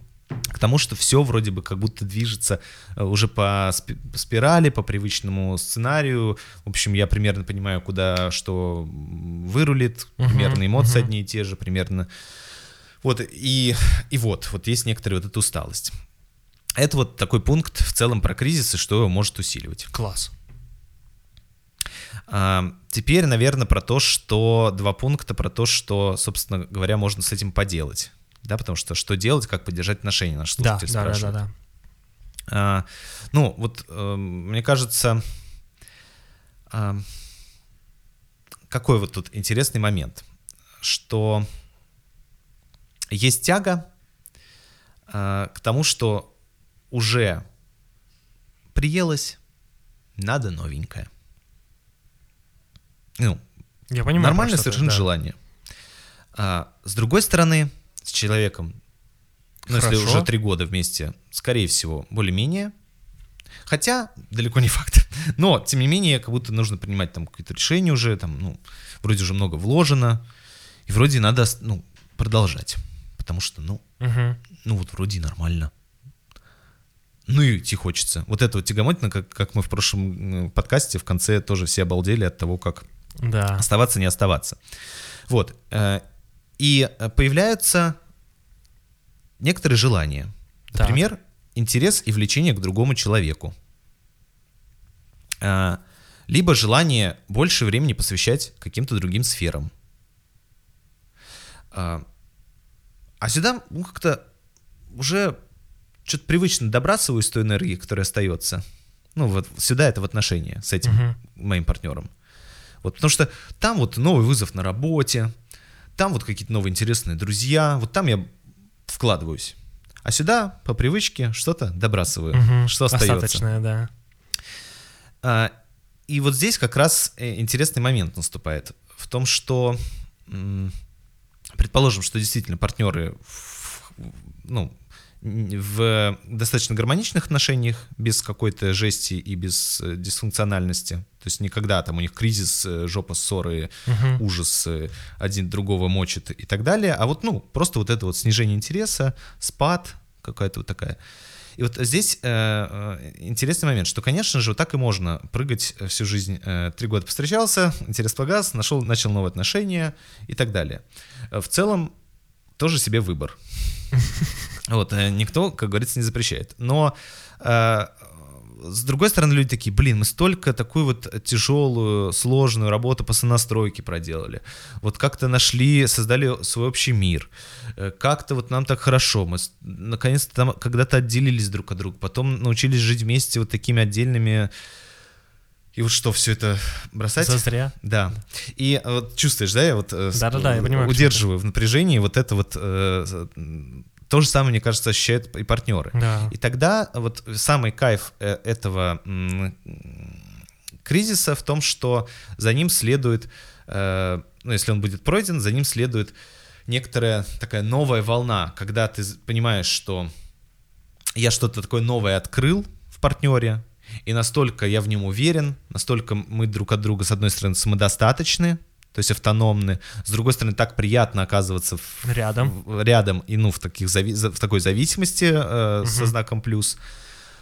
A: к тому, что все вроде бы как будто движется э, уже по спи- спирали, по привычному сценарию. В общем, я примерно понимаю, куда что вырулит, примерно эмоции одни и те же, примерно. Вот, и, и вот, вот есть некоторая вот эта усталость. Это вот такой пункт в целом про кризис и что его может усиливать.
B: Класс.
A: Теперь, наверное, про то, что два пункта про то, что, собственно говоря, можно с этим поделать. Да, потому что что делать, как поддержать отношения, наш
B: Да,
A: слушатель
B: да, да, да,
A: спрашивает.
B: да.
A: А, ну, вот э, мне кажется, а, какой вот тут интересный момент, что есть тяга а, к тому, что уже приелось, надо новенькое. Ну,
B: Я понимаю.
A: Нормальное совершенно
B: да.
A: желание. А, с другой стороны, с человеком, ну, если уже три года вместе, скорее всего, более-менее. Хотя, далеко не факт. Но, тем не менее, как будто нужно принимать там какие-то решения уже, там, ну, вроде уже много вложено, и вроде надо, ну, продолжать. Потому что, ну,
B: Мгм.
A: ну вот вроде нормально. Ну и идти хочется. Вот это вот тягомотина, как, как мы в прошлом подкасте в конце тоже все обалдели от того, как
B: Да.
A: оставаться, не оставаться. Вот. э, И э, появляются некоторые желания.
B: Так.
A: Например, интерес и влечение к другому человеку. Э, Либо желание больше времени посвящать каким-то другим сферам. А а сюда ну, как-то уже что-то привычно добрасываюсь той энергии, которая остается. Ну, вот сюда это в отношения с этим
B: Мгм.
A: моим партнером. Вот, потому что там вот новый вызов на работе, там вот какие-то новые интересные друзья, вот там я вкладываюсь. А сюда по привычке что-то добрасываю,
B: Мгм.
A: что остается.
B: Остаточное, да.
A: А, И вот здесь как раз э, интересный момент наступает в том, что, предположим, что действительно партнеры в, ну, в достаточно гармоничных отношениях, без какой-то жести и без э, дисфункциональности. То есть никогда там у них кризис, э, жопа, ссоры,
B: Мгм.
A: ужас, э, один другого мочит и так далее. А вот, ну, просто вот это вот снижение интереса, спад какая-то вот такая. И вот здесь э, э, интересный момент, что, конечно же, вот так и можно прыгать всю жизнь. Э, Три года повстречался, интерес погас, нашел, начал новые отношения и так далее. Э, В целом, тоже себе выбор. Вот, э, никто, как говорится, не запрещает. Но э, с другой стороны, люди такие, блин, мы столько такую вот тяжелую, сложную работу по сонастройке проделали. Вот как-то нашли, создали свой общий мир. Э, Как-то вот нам так хорошо. Мы наконец-то там когда-то отделились друг от друга. Потом научились жить вместе вот такими отдельными... И вот что, все это бросать?
B: Зазря.
A: Да. И э, вот чувствуешь, да, я вот э, с-
B: Да-да-да, я понимаю,
A: удерживаю в напряжении вот это вот э, то же самое, мне кажется, ощущают и партнеры.
B: Да.
A: И тогда вот самый кайф э, этого кризиса в том, что за ним следует, э, ну, если он будет пройден, за ним следует некоторая такая новая волна, когда ты понимаешь, что я что-то такое новое открыл в партнере, и настолько я в нем уверен, настолько мы друг от друга, с одной стороны, самодостаточны, то есть автономны, с другой стороны, так приятно оказываться в-
B: Рядом.
A: в- рядом и ну в таких зави- за- в такой зависимости э, со знаком плюс.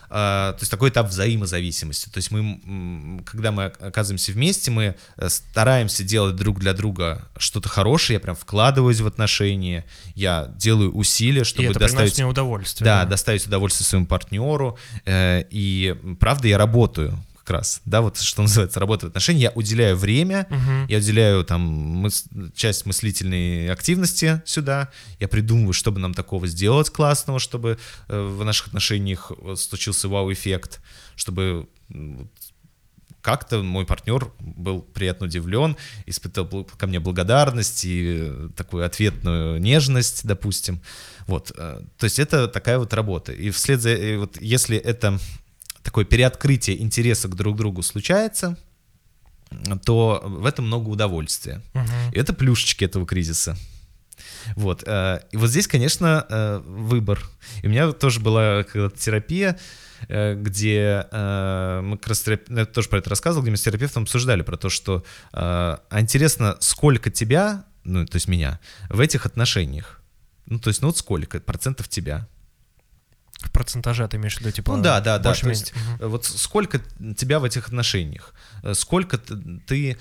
A: А, то есть такой этап взаимозависимости. То есть мы, когда мы оказываемся вместе, мы э, стараемся делать друг для друга что-то хорошее. Я прям вкладываюсь в отношения, я делаю усилия,
B: И
A: чтобы
B: это приносит
A: доставить
B: мне удовольствие.
A: да, доставить удовольствие своему партнеру. э, и правда, я работаю как раз, да, вот что называется, работаю в отношениях, я уделяю время,
B: Мгм.
A: я уделяю там мыс- часть мыслительной активности сюда, я придумываю, чтобы нам такого сделать классного, чтобы э, в наших отношениях э, случился вау-эффект, чтобы как-то мой партнер был приятно удивлен, испытал ко мне благодарность и э, такую ответную нежность, допустим. Вот, э, то есть это такая вот работа. И вслед за, и вот если это такое переоткрытие интереса к друг другу случается, то в этом много удовольствия.
B: Мгм.
A: И это плюшечки этого кризиса. Вот. э, И вот здесь, конечно, э, выбор. И у меня тоже была когда-то терапия, э, где мы как раз терап- я тоже про это рассказывал, где мы с терапевтом обсуждали про то, что а интересно, сколько тебя, ну, то есть меня, в этих отношениях. Ну, то есть, ну вот сколько процентов тебя?
B: В процентаже ты имеешь в виду, типа...
A: Ну да, да, да. То есть, э, вот сколько тебя в этих отношениях? Э, Сколько ты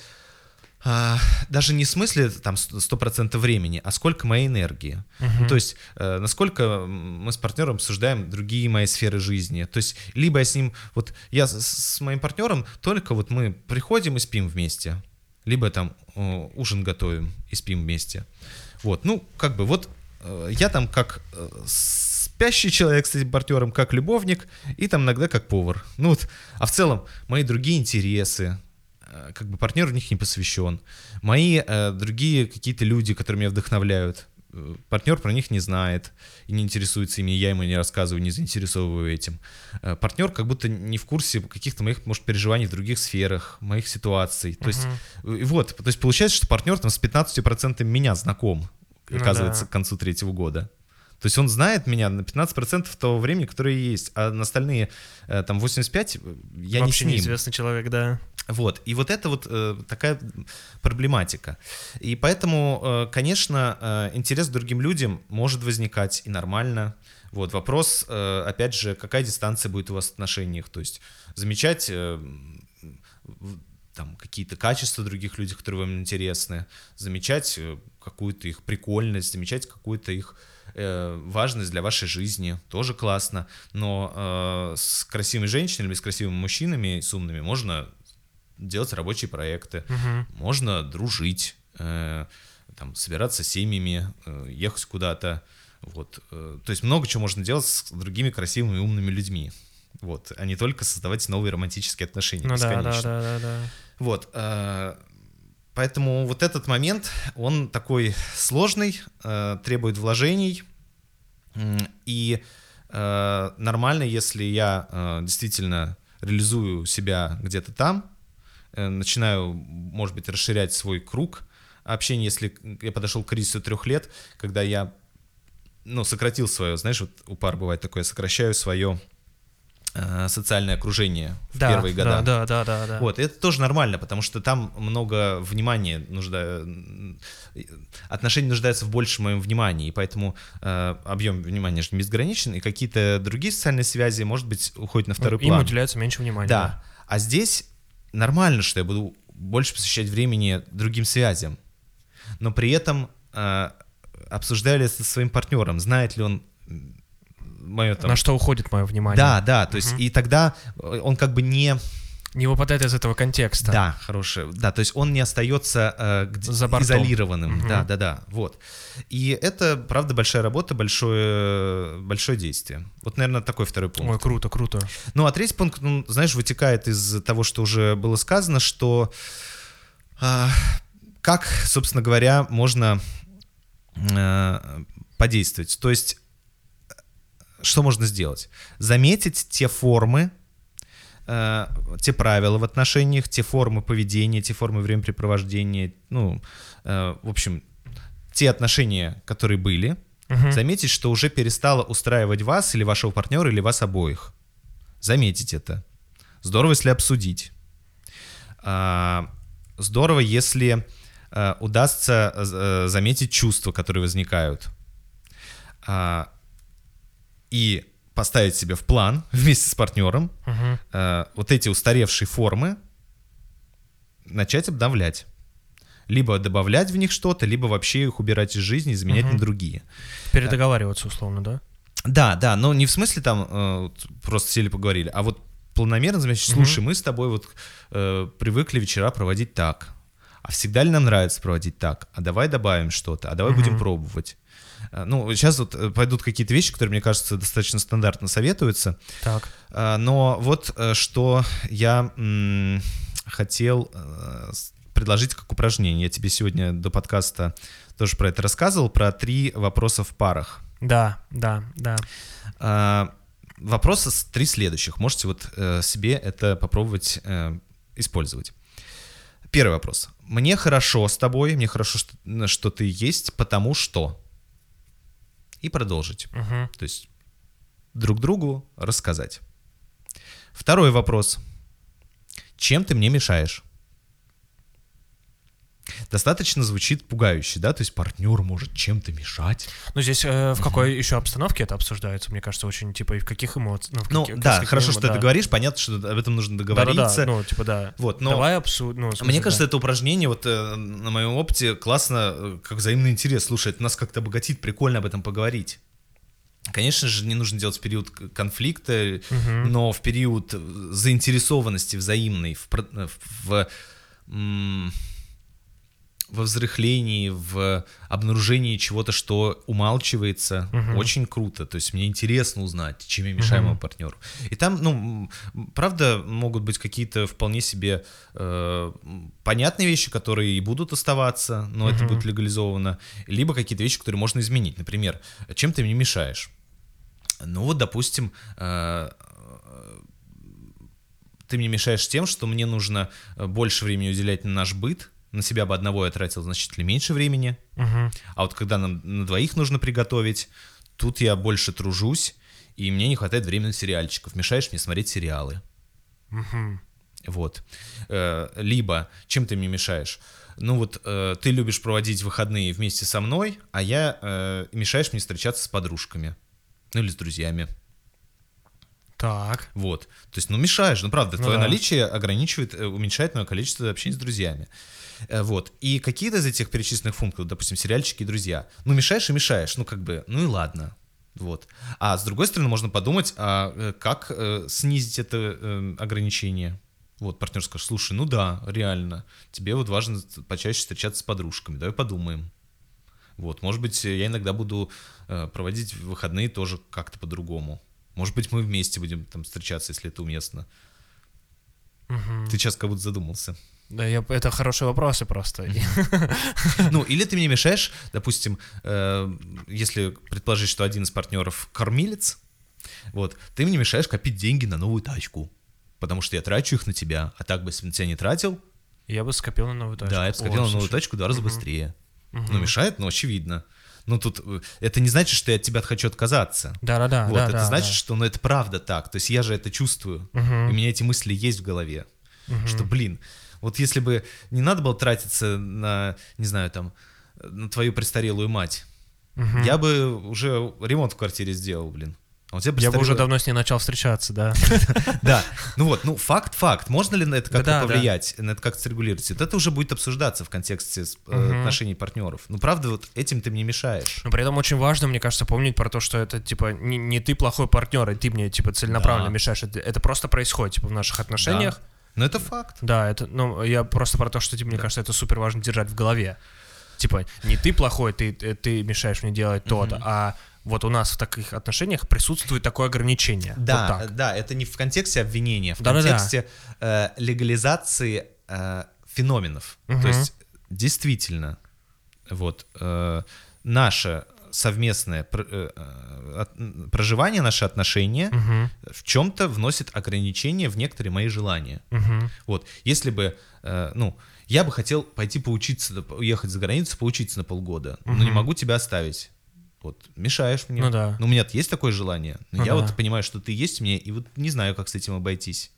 A: а, даже не в смысле там с- 100% времени, а сколько моей энергии. Ну, то есть, э, насколько мы с партнером обсуждаем другие мои сферы жизни. То есть, либо я с ним, вот я с, с моим партнером только вот мы приходим и спим вместе, либо там ужин готовим и спим вместе. Вот, ну, как бы вот я там как спящий человек с этим партнером, как любовник, и там иногда как повар. Ну вот, а в целом мои другие интересы, э, как бы партнер в них не посвящен. Мои э, другие какие-то люди, которые меня вдохновляют, э, партнер про них не знает и не интересуется ими, я ему не рассказываю, не заинтересовываю этим. Э, партнер как будто не в курсе каких-то моих, может, переживаний в других сферах, моих ситуаций. То есть, э, и вот, то есть получается, что партнер там с 15% меня знаком,
B: Ну
A: оказывается,
B: да.
A: к концу третьего года. То есть он знает меня на 15% того времени, которое есть, а на остальные э, там 85 я
B: Вообще
A: не с ним.
B: неизвестный человек, да.
A: Вот, и вот это вот э, такая проблематика. И поэтому, э, конечно, э, интерес к другим людям может возникать и нормально. Вот, вопрос, э, опять же, какая дистанция будет у вас в отношениях, то есть замечать э, там какие-то качества других людей, которые вам интересны, замечать э, какую-то их прикольность, замечать какую-то их э, важность для вашей жизни, тоже классно. Но э, с красивыми женщинами, с красивыми мужчинами, с умными можно делать рабочие проекты,
B: Мгм.
A: можно дружить, э, там, собираться с семьями, э, ехать куда-то. Вот. э, то есть много чего можно делать с другими красивыми и умными людьми. Вот, а не только создавать новые романтические отношения
B: Ну да, да,
A: бесконечно.
B: да, да, да.
A: Вот. э, Поэтому вот этот момент, он такой сложный, э, требует вложений. И э, нормально, если я э, действительно реализую себя где-то там, начинаю, может быть, расширять свой круг общения, если я подошел к кризису трех лет, когда я ну, сократил свое, знаешь, вот у пар бывает такое, сокращаю свое социальное окружение в
B: Да,
A: первые года.
B: Да, да, да, да, да.
A: Вот, и это тоже нормально, потому что там много внимания нужда... Отношения нуждаются в большем моем внимании, и поэтому э, объем внимания же не безграничен, и какие-то другие социальные связи, может быть, уходят на второй
B: Им
A: план.
B: уделяется меньше внимания.
A: Да. А здесь нормально, что я буду больше посвящать времени другим связям. Но при этом э, обсуждаю ли это со своим партнером, знает ли он мое там...
B: На что уходит мое внимание?
A: Да, да, то есть и тогда э, он как бы не...
B: Не выпадает из этого контекста.
A: Да, хорошее. Да, то есть он не остается э,
B: За бортом.
A: изолированным.
B: Мгм.
A: Да, да, да. Вот. И это, правда, большая работа, большое, большое действие. Вот, наверное, такой второй пункт.
B: Ой, круто, круто.
A: Ну, а третий пункт, ну, знаешь, вытекает из того, что уже было сказано, что а, как, собственно говоря, можно э, подействовать. То есть, э, что можно сделать? Заметить те формы, э, те правила в отношениях, те формы поведения, те формы времяпрепровождения, ну, э, в общем, те отношения, которые были,
B: Мгм.
A: заметить, что уже перестало устраивать вас или вашего партнера, или вас обоих. Заметить это. Здорово, если обсудить. А, Здорово, если э, удастся э, заметить чувства, которые возникают. А, И поставить себе в план вместе с партнером
B: Мгм.
A: э, вот эти устаревшие формы начать обновлять. Либо добавлять в них что-то, либо вообще их убирать из жизни и заменять
B: Мгм.
A: на другие.
B: Передоговариваться условно, да?
A: Да, да, но не в смысле там э, просто сели поговорили, а вот планомерно
B: Мгм.
A: слушай, мы с тобой вот э, привыкли вечера проводить так, а всегда ли нам нравится проводить так? А давай добавим что-то, а давай будем
B: Мгм.
A: пробовать. Э, Ну, сейчас вот э, пойдут какие-то вещи, которые, мне кажется, достаточно стандартно советуются,
B: Так.
A: А, Но вот э, что я хотел э, предложить как упражнение. Я тебе сегодня до подкаста тоже про это рассказывал, про три вопроса в парах.
B: Да, да, да.
A: Вопросы с- три следующих. Можете вот э, себе это попробовать э, использовать. Первый вопрос. Мне хорошо с тобой, мне хорошо, что, что ты есть, потому что... И продолжить.
B: Мгм.
A: То есть друг другу рассказать. Второй вопрос. Чем ты мне мешаешь? Достаточно звучит пугающе, да? То есть партнер может чем-то мешать.
B: Ну, здесь э, в какой еще обстановке это обсуждается, мне кажется, очень, типа, и в каких эмоциях. в
A: Ну,
B: каких-
A: да, хорошо, что ты
B: да.
A: это говоришь. Понятно, что об этом нужно
B: Да-да-да,
A: договориться.
B: ну, типа, да.
A: Вот, но
B: Давай обсудим. Ну, в смысле,
A: мне кажется,
B: да.
A: это упражнение, вот э, на моем опыте, классно, э, как взаимный интерес. Слушай, это нас как-то обогатит, прикольно об этом поговорить. Конечно же, не нужно делать в период конфликта,
B: Мгм.
A: но в период э, заинтересованности взаимной, в, в, м, во взрыхлении, в обнаружении чего-то, что умалчивается,
B: Мгм.
A: очень круто. То есть мне интересно узнать, чем я мешаю
B: Мгм.
A: моему партнеру. И там, ну, правда, могут быть какие-то вполне себе э, понятные вещи, которые и будут оставаться, но это
B: Мгм.
A: будет легализовано, либо какие-то вещи, которые можно изменить. Например, чем ты мне мешаешь? Ну вот, допустим, э, ты мне мешаешь тем, что мне нужно э, больше времени уделять на наш быт, на себя бы одного я тратил значительно меньше времени,
B: Мгм.
A: а вот когда нам на двоих нужно приготовить, тут я больше тружусь, и мне не хватает времени на сериальчиков, мешаешь мне смотреть сериалы.
B: Мгм.
A: Вот. Э, Либо, чем ты мне мешаешь? Ну вот, э, ты любишь проводить выходные вместе со мной, а я э, мешаешь мне встречаться с подружками. Ну или с друзьями.
B: Так.
A: Вот. То есть, ну, мешаешь, ну, правда,
B: Ну
A: твое
B: да.
A: наличие ограничивает, уменьшает мое количество общения с друзьями. Э, Вот. И какие-то из этих перечисленных пунктов, допустим, сериальчики и друзья, ну, мешаешь и мешаешь, ну, как бы, ну и ладно. Вот. А с другой стороны, можно подумать, а э, как э, снизить это э, ограничение? Вот, партнер скажет, слушай, ну да, реально, тебе вот важно почаще встречаться с подружками, давай подумаем. Вот, может быть, я иногда буду проводить выходные тоже как-то по-другому. Может быть, мы вместе будем там встречаться, если это уместно.
B: Мгм.
A: Ты сейчас как будто задумался.
B: Да, я, это хорошие вопросы просто.
A: Ну, или ты мне мешаешь, допустим, э, если предположить, что один из партнеров кормилец, вот, ты мне мешаешь копить деньги на новую тачку. Потому что я трачу их на тебя, а так бы, если бы на тебя не тратил,
B: Я бы скопил на новую тачку.
A: да, я бы скопил
B: О,
A: на новую
B: слушай.
A: тачку два раза
B: Мгм.
A: быстрее.
B: Мгм.
A: Ну, мешает, но очевидно. Ну, тут э, это не значит, что я от тебя хочу отказаться.
B: Да-да-да.
A: вот,
B: да,
A: это
B: да,
A: значит,
B: да.
A: что ну, это правда так. То есть я же это чувствую.
B: Мгм.
A: И у меня эти мысли есть в голове. Что, блин, вот если бы не надо было тратиться на, не знаю, там, на твою престарелую мать,
B: Мгм.
A: я бы уже ремонт в квартире сделал, блин. А у тебя
B: Я бы уже давно с ней начал встречаться, да.
A: Да, ну вот, ну факт, факт. Можно ли на это как-то повлиять, на это как-то срегулировать? Вот это уже будет обсуждаться в контексте э, отношений партнеров. Ну правда, вот этим ты мне мешаешь.
B: Но при этом очень важно, мне кажется, помнить про то, что это, типа, не, ты плохой партнер, и ты мне, типа, целенаправленно мешаешь. Это, это просто происходит, типа, в наших отношениях.
A: Да. Но это факт.
B: Да, это, ну, я просто про то, что, типа, мне кажется, это супер важно держать в голове. Типа, не ты плохой, ты, э, ты мешаешь мне делать то-то, а вот у нас в таких отношениях присутствует такое ограничение.
A: Да,
B: Вот
A: да, это не в контексте обвинения, в
B: Да-да-да.
A: контексте э, легализации э, феноменов.
B: Мгм.
A: То есть действительно, вот э, наше совместное э, э, проживание, наши отношения
B: Мгм,
A: в чем-то вносит ограничения в некоторые мои желания.
B: мгм.
A: Вот, если бы, э, ну, я бы хотел пойти поучиться, уехать за границу, поучиться на полгода, но не могу тебя оставить. Вот, мешаешь мне.
B: Ну да.
A: Но у меня есть такое желание. Но
B: Ну
A: я
B: да.
A: вот понимаю, что ты есть меня, и вот не знаю, как с этим обойтись.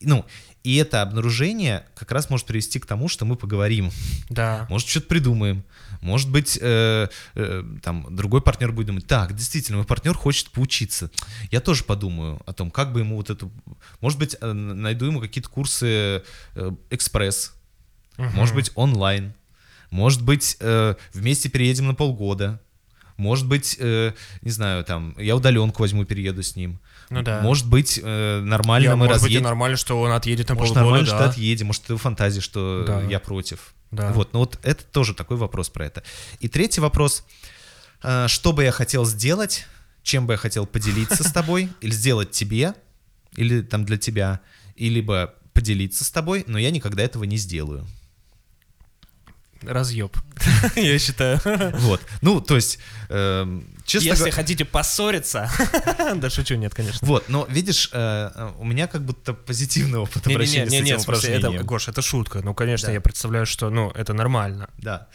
A: Ну, и это обнаружение как раз может привести к тому, что мы поговорим.
B: Да.
A: Может, что-то придумаем. Может быть, э, э, там другой партнер будет думать, так, действительно, мой партнер хочет поучиться. Я тоже подумаю о том, как бы ему вот эту... Может быть, э, найду ему какие-то курсы э, экспресс,
B: Мгм.
A: может быть, онлайн. Может быть, э, вместе переедем на полгода. Может быть, э, не знаю, там, я удаленку возьму, перееду с ним.
B: Ну да.
A: Может быть, э, нормально
B: Я,
A: мы
B: может быть,
A: разъедем.
B: нормально, что он отъедет на
A: Может,
B: полгода,
A: нормально,
B: да.
A: что отъедем, может, это фантазия, что
B: Да.
A: я против.
B: Да.
A: Вот, ну вот это тоже такой вопрос про это. И третий вопрос. Э, Что бы я хотел сделать, чем бы я хотел поделиться с тобой, или сделать тебе, или там для тебя, и либо поделиться с тобой, но я никогда этого не сделаю.
B: Разъеб, я считаю.
A: Вот. Ну, то есть, эм, честно
B: Если
A: говоря...
B: хотите поссориться... Да шучу, нет, конечно.
A: Вот, но видишь, э, э, у меня как будто позитивный опыт обращения с этим
B: нет, смысле, это,
A: упражнением.
B: Гош, это шутка. Ну, конечно,
A: Да.
B: я представляю, что, ну, это нормально.
A: Да.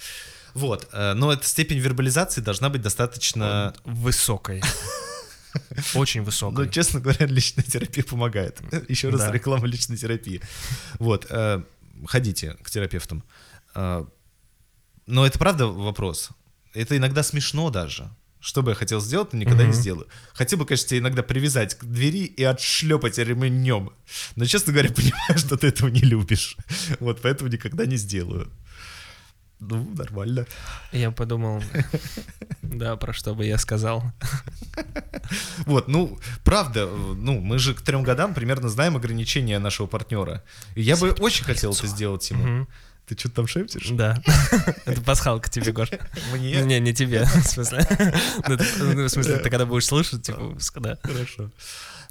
A: Вот, э, но эта степень вербализации должна быть достаточно...
B: Высокой. Очень
A: Ну,
B: высокой.
A: честно говоря, личная терапия помогает. Еще раз
B: Да.
A: реклама личной терапии. Вот, э, ходите к терапевтам. Э, Но это правда вопрос. Это иногда смешно даже. Что бы я хотел сделать, но никогда не
B: Мгм.
A: сделаю. Хотел бы, конечно, тебя иногда привязать к двери и отшлепать ремнем. Но, честно говоря, понимаю, что ты этого не любишь. Вот, поэтому никогда не сделаю. Ну, нормально.
B: Я подумал, да, про что бы я сказал.
A: Вот, ну, правда, ну, мы же к трем годам примерно знаем ограничения нашего партнера. И я бы очень хотел это сделать ему. Ты что-то там шепчешь?
B: Да. Это пасхалка тебе, Гош.
A: Мне?
B: Не, не тебе, в смысле. Ну, ну, В смысле, ты когда будешь слушать, типа, да.
A: Хорошо.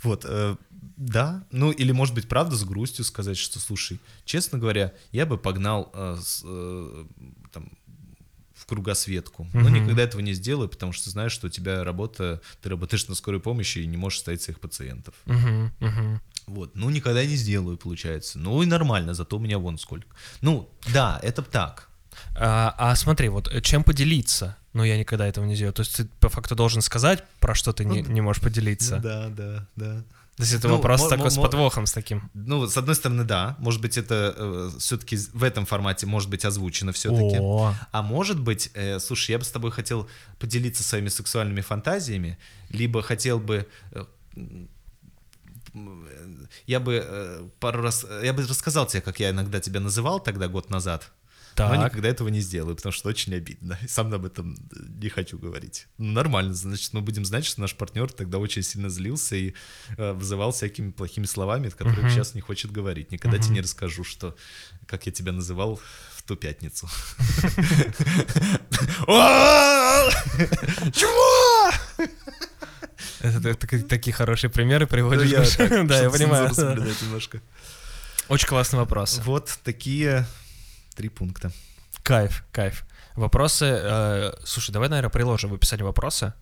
A: Вот, э, да, ну или может быть правда с грустью сказать, что, слушай, честно говоря, я бы погнал э, с, э, там, в кругосветку, но
B: Мгм.
A: никогда этого не сделаю, потому что знаешь, что у тебя работа, ты работаешь на скорой помощи и не можешь ставить своих пациентов.
B: Мгм, мгм.
A: Вот, ну никогда не сделаю, получается. Ну и нормально, зато у меня вон сколько. Ну, да, это так.
B: А, а смотри, вот э, чем поделиться? Ну, я никогда этого не делаю. То есть ты по факту должен сказать, про что ты не, не можешь поделиться.
A: Ну да, да, да.
B: То есть это
A: Ну,
B: вопрос
A: мо-
B: такой
A: мо-
B: с подвохом, с таким.
A: Ну, с одной стороны, да. Может быть, это все-таки в этом формате может быть озвучено все-таки.
B: О,
A: А может быть, э, слушай, я бы с тобой хотел поделиться своими сексуальными фантазиями, либо хотел бы... э, э, я бы э, пару раз... Я бы рассказал тебе, как я иногда тебя называл тогда, год назад. Но
B: так.
A: никогда этого не сделаю, потому что очень обидно. И сам об этом не хочу говорить. Ну, нормально, значит, мы будем знать, что наш партнер тогда очень сильно злился и э, вызывал всякими плохими словами, которые
B: Мгм.
A: сейчас не хочет говорить. Никогда тебе
B: Мгм.
A: не расскажу, что как я тебя называл в ту пятницу. Чего?
B: Это такие хорошие примеры
A: Ну,
B: приводишь.
A: так,
B: Да, я понимаю.
A: немножко.
B: Очень классный вопрос.
A: Вот такие три пункта.
B: Кайф, кайф. Вопросы. э, слушай, давай, наверное, приложим в описании вопросы.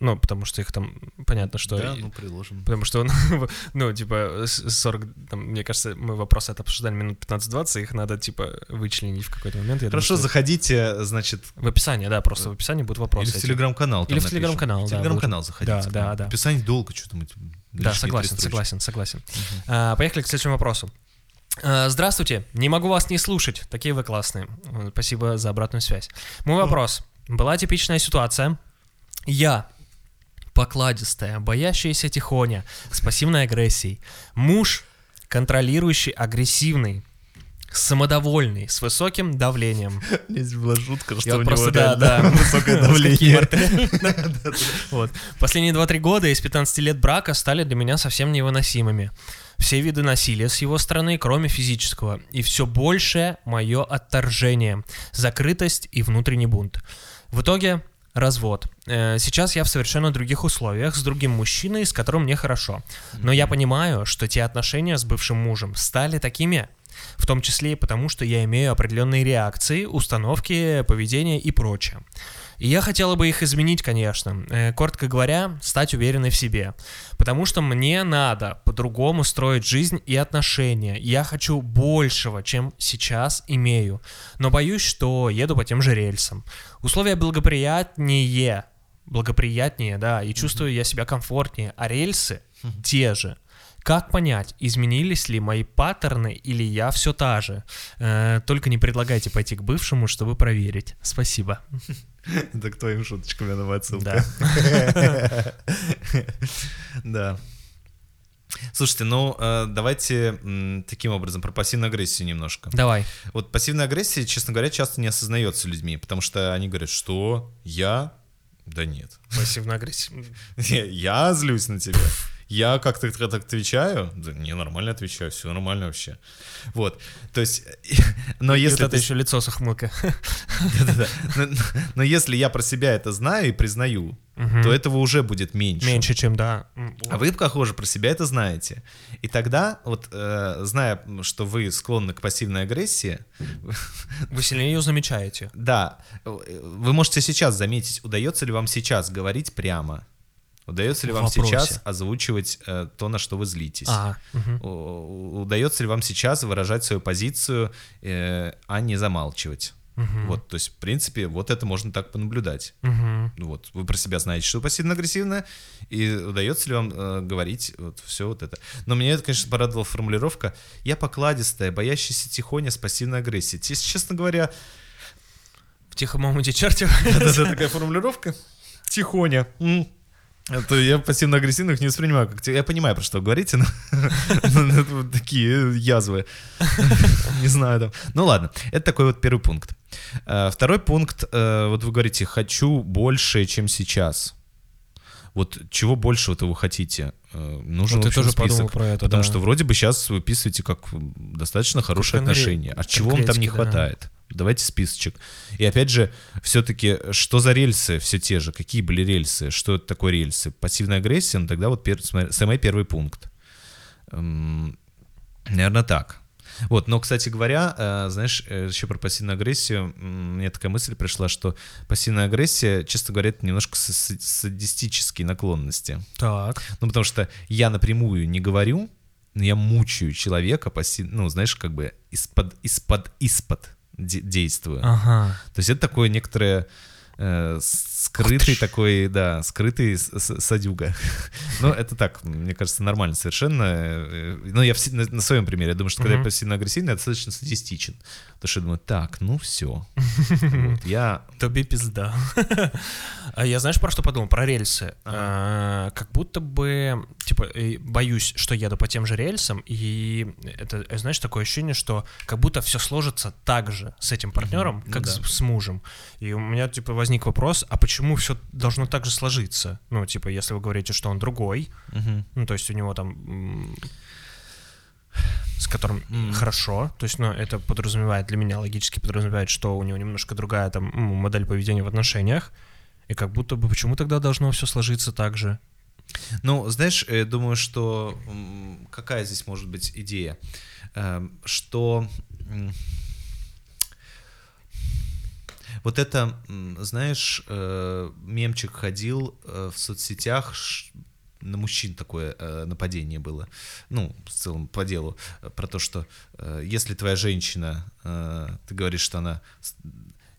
B: Ну, потому что их там, понятно, что...
A: Да, ну, приложим.
B: Потому что, ну, типа, с- 40, там, мне кажется, мы вопросы это обсуждали минут 15-20, их надо, типа, вычленить в какой-то момент. Я думаю,
A: Хорошо,
B: что
A: заходите, значит,
B: В описании, да, просто в описании будут вопросы.
A: или в телеграм-канал.
B: Или в телеграм-канал,
A: В
B: да,
A: телеграм-канал заходите.
B: Да, да, да.
A: В описании долго что-то мы...
B: Да, согласен, согласен, согласен. А, поехали к следующему вопросу. А, Здравствуйте, не могу вас не слушать, такие вы классные. Спасибо за обратную связь. Мой вопрос. Была типичная ситуация. Я покладистая, боящаяся тихоня, с пассивной агрессией. Муж контролирующий, агрессивный, самодовольный, с высоким давлением.
A: Здесь была шутка, что у
B: просто,
A: него
B: да, да.
A: высокое давление.
B: Вот. Последние 2-3 года из 15 лет брака стали для меня совсем невыносимыми. Все виды насилия с его стороны, кроме физического. И все большее мое отторжение, закрытость и внутренний бунт. В итоге развод. Э, Сейчас я в совершенно других условиях, с другим мужчиной, с которым мне хорошо. Но я понимаю, что те отношения с бывшим мужем стали такими, в том числе и потому, что я имею определенные реакции, установки, поведение и прочее. И я хотела бы их изменить, конечно. Э, Коротко говоря, стать уверенной в себе. Потому что мне надо по-другому строить жизнь и отношения. Я хочу большего, чем сейчас имею. Но боюсь, что еду по тем же рельсам. Условия благоприятнее. Благоприятнее, да, и чувствую я себя комфортнее. А рельсы те же. Как понять, изменились ли мои паттерны или я все та же? Э, только не предлагайте пойти к бывшему, чтобы проверить. Спасибо.
A: Это к твоим шуточкам, я думаю, отсылка.
B: Да.
A: Да. Слушайте, ну э, давайте таким образом про пассивную агрессию немножко.
B: Давай.
A: Вот пассивная агрессия, честно говоря, часто не осознается людьми, потому что они говорят, что я? Да нет.
B: Пассивная агрессия.
A: Я злюсь на тебя. Я как-то так отвечаю? Да не, нормально отвечаю, все нормально вообще. Вот, то есть, но
B: И
A: если
B: вот это
A: ты-
B: еще лицо с ухмылкой.
A: Но, если я про себя это знаю и признаю, то этого уже будет меньше.
B: Меньше, чем, да.
A: А вы, похоже, про себя это знаете. И тогда, вот, э, зная, что вы склонны к пассивной агрессии,
B: Вы сильнее ее замечаете.
A: да, э, вы можете сейчас заметить, удается ли вам сейчас говорить прямо. Удается ли вам
B: вопросе.
A: сейчас озвучивать э, то, на что вы злитесь?
B: А, мгм.
A: У- Удается ли вам сейчас выражать свою позицию, э, а не замалчивать? Вот, то есть, в принципе, вот это можно так понаблюдать.
B: Мгм.
A: Вот, вы про себя знаете, что пассивно-агрессивно, и удается ли вам э, говорить вот все вот это. Но меня это, конечно, порадовала формулировка «я покладистая, боящаяся тихоня с пассивной агрессией». Если честно говоря,
B: В тихом омуте черти.
A: это такая формулировка «тихоня». Это я пассивно-агрессивных не воспринимаю как... Я понимаю, про что говорите, но такие язвы. Не знаю там. Ну ладно, это такой вот первый пункт. Э, Второй пункт, э, вот вы говорите, хочу больше, чем сейчас. Вот чего большего-то вы хотите? Э, Нужен
B: Вот тоже подумал
A: список.
B: про это,
A: Потому
B: да.
A: что вроде бы сейчас вы описываете как достаточно хорошие
B: конкре-
A: отношения. А чего вам там не
B: да.
A: хватает? Давайте списочек. И опять же, все-таки, что за рельсы все те же? Какие были рельсы? Что это такое рельсы? Пассивная агрессия? Ну тогда вот пер- самый первый пункт. Наверное, так. Вот, но, кстати говоря, э, знаешь, э, еще про пассивную агрессию, мне такая мысль пришла, что пассивная агрессия, честно говоря, это немножко са- са- садистические наклонности.
B: Так.
A: Ну, потому что я напрямую не говорю, но я мучаю человека, пассив... ну, знаешь, как бы из-под, из-под, из-под де- действую.
B: Ага.
A: То есть это такое некоторое э, скрытый такой, да, скрытый садюга. Ну, это так, мне кажется, нормально совершенно. Э, Ну, я на, своем примере, я думаю, что когда я
B: Мгм.
A: пассивно-агрессивный, я достаточно садистичен. Потому что я думаю, так, ну все. Я...
B: Тобі пизда. А я знаешь, про что подумал? Про рельсы. А, Как будто бы, типа, э, боюсь, что еду по тем же рельсам, и это, э, знаешь, такое ощущение, что как будто все сложится так же с этим партнером,
A: Ну
B: как с, с мужем. И у меня, типа, возник вопрос, а почему все должно так же сложиться? Ну, типа, если вы говорите, что он другой,
A: Мгм.
B: ну, то есть у него там... с которым
A: Мгм.
B: хорошо, то есть, ну, это подразумевает для меня, логически подразумевает, что у него немножко другая там модель поведения в отношениях, и как будто бы почему тогда должно все сложиться так же?
A: Ну, знаешь, я думаю, что какая здесь может быть идея? Эм, Что Вот это, знаешь, э, мемчик ходил э, в соцсетях, на мужчин такое э, нападение было, ну, в целом по делу, про то, что э, если твоя женщина, э, ты говоришь, что она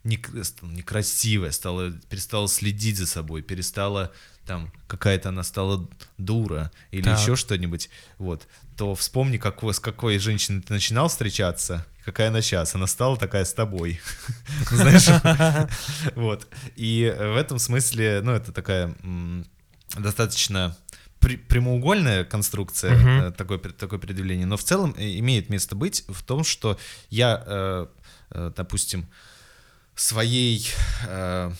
A: некрасивая, стала, перестала следить за собой, перестала там какая-то она стала дура или
B: Так.
A: еще что-нибудь, вот, то вспомни, какой, с какой женщиной ты начинал встречаться, какая она сейчас, она стала такая с тобой, знаешь, вот, и в этом смысле, ну, это такая достаточно прямоугольная конструкция, э, такое, пред- такое предъявление, но в целом э, имеет место быть в том, что я, э, допустим, своей, ну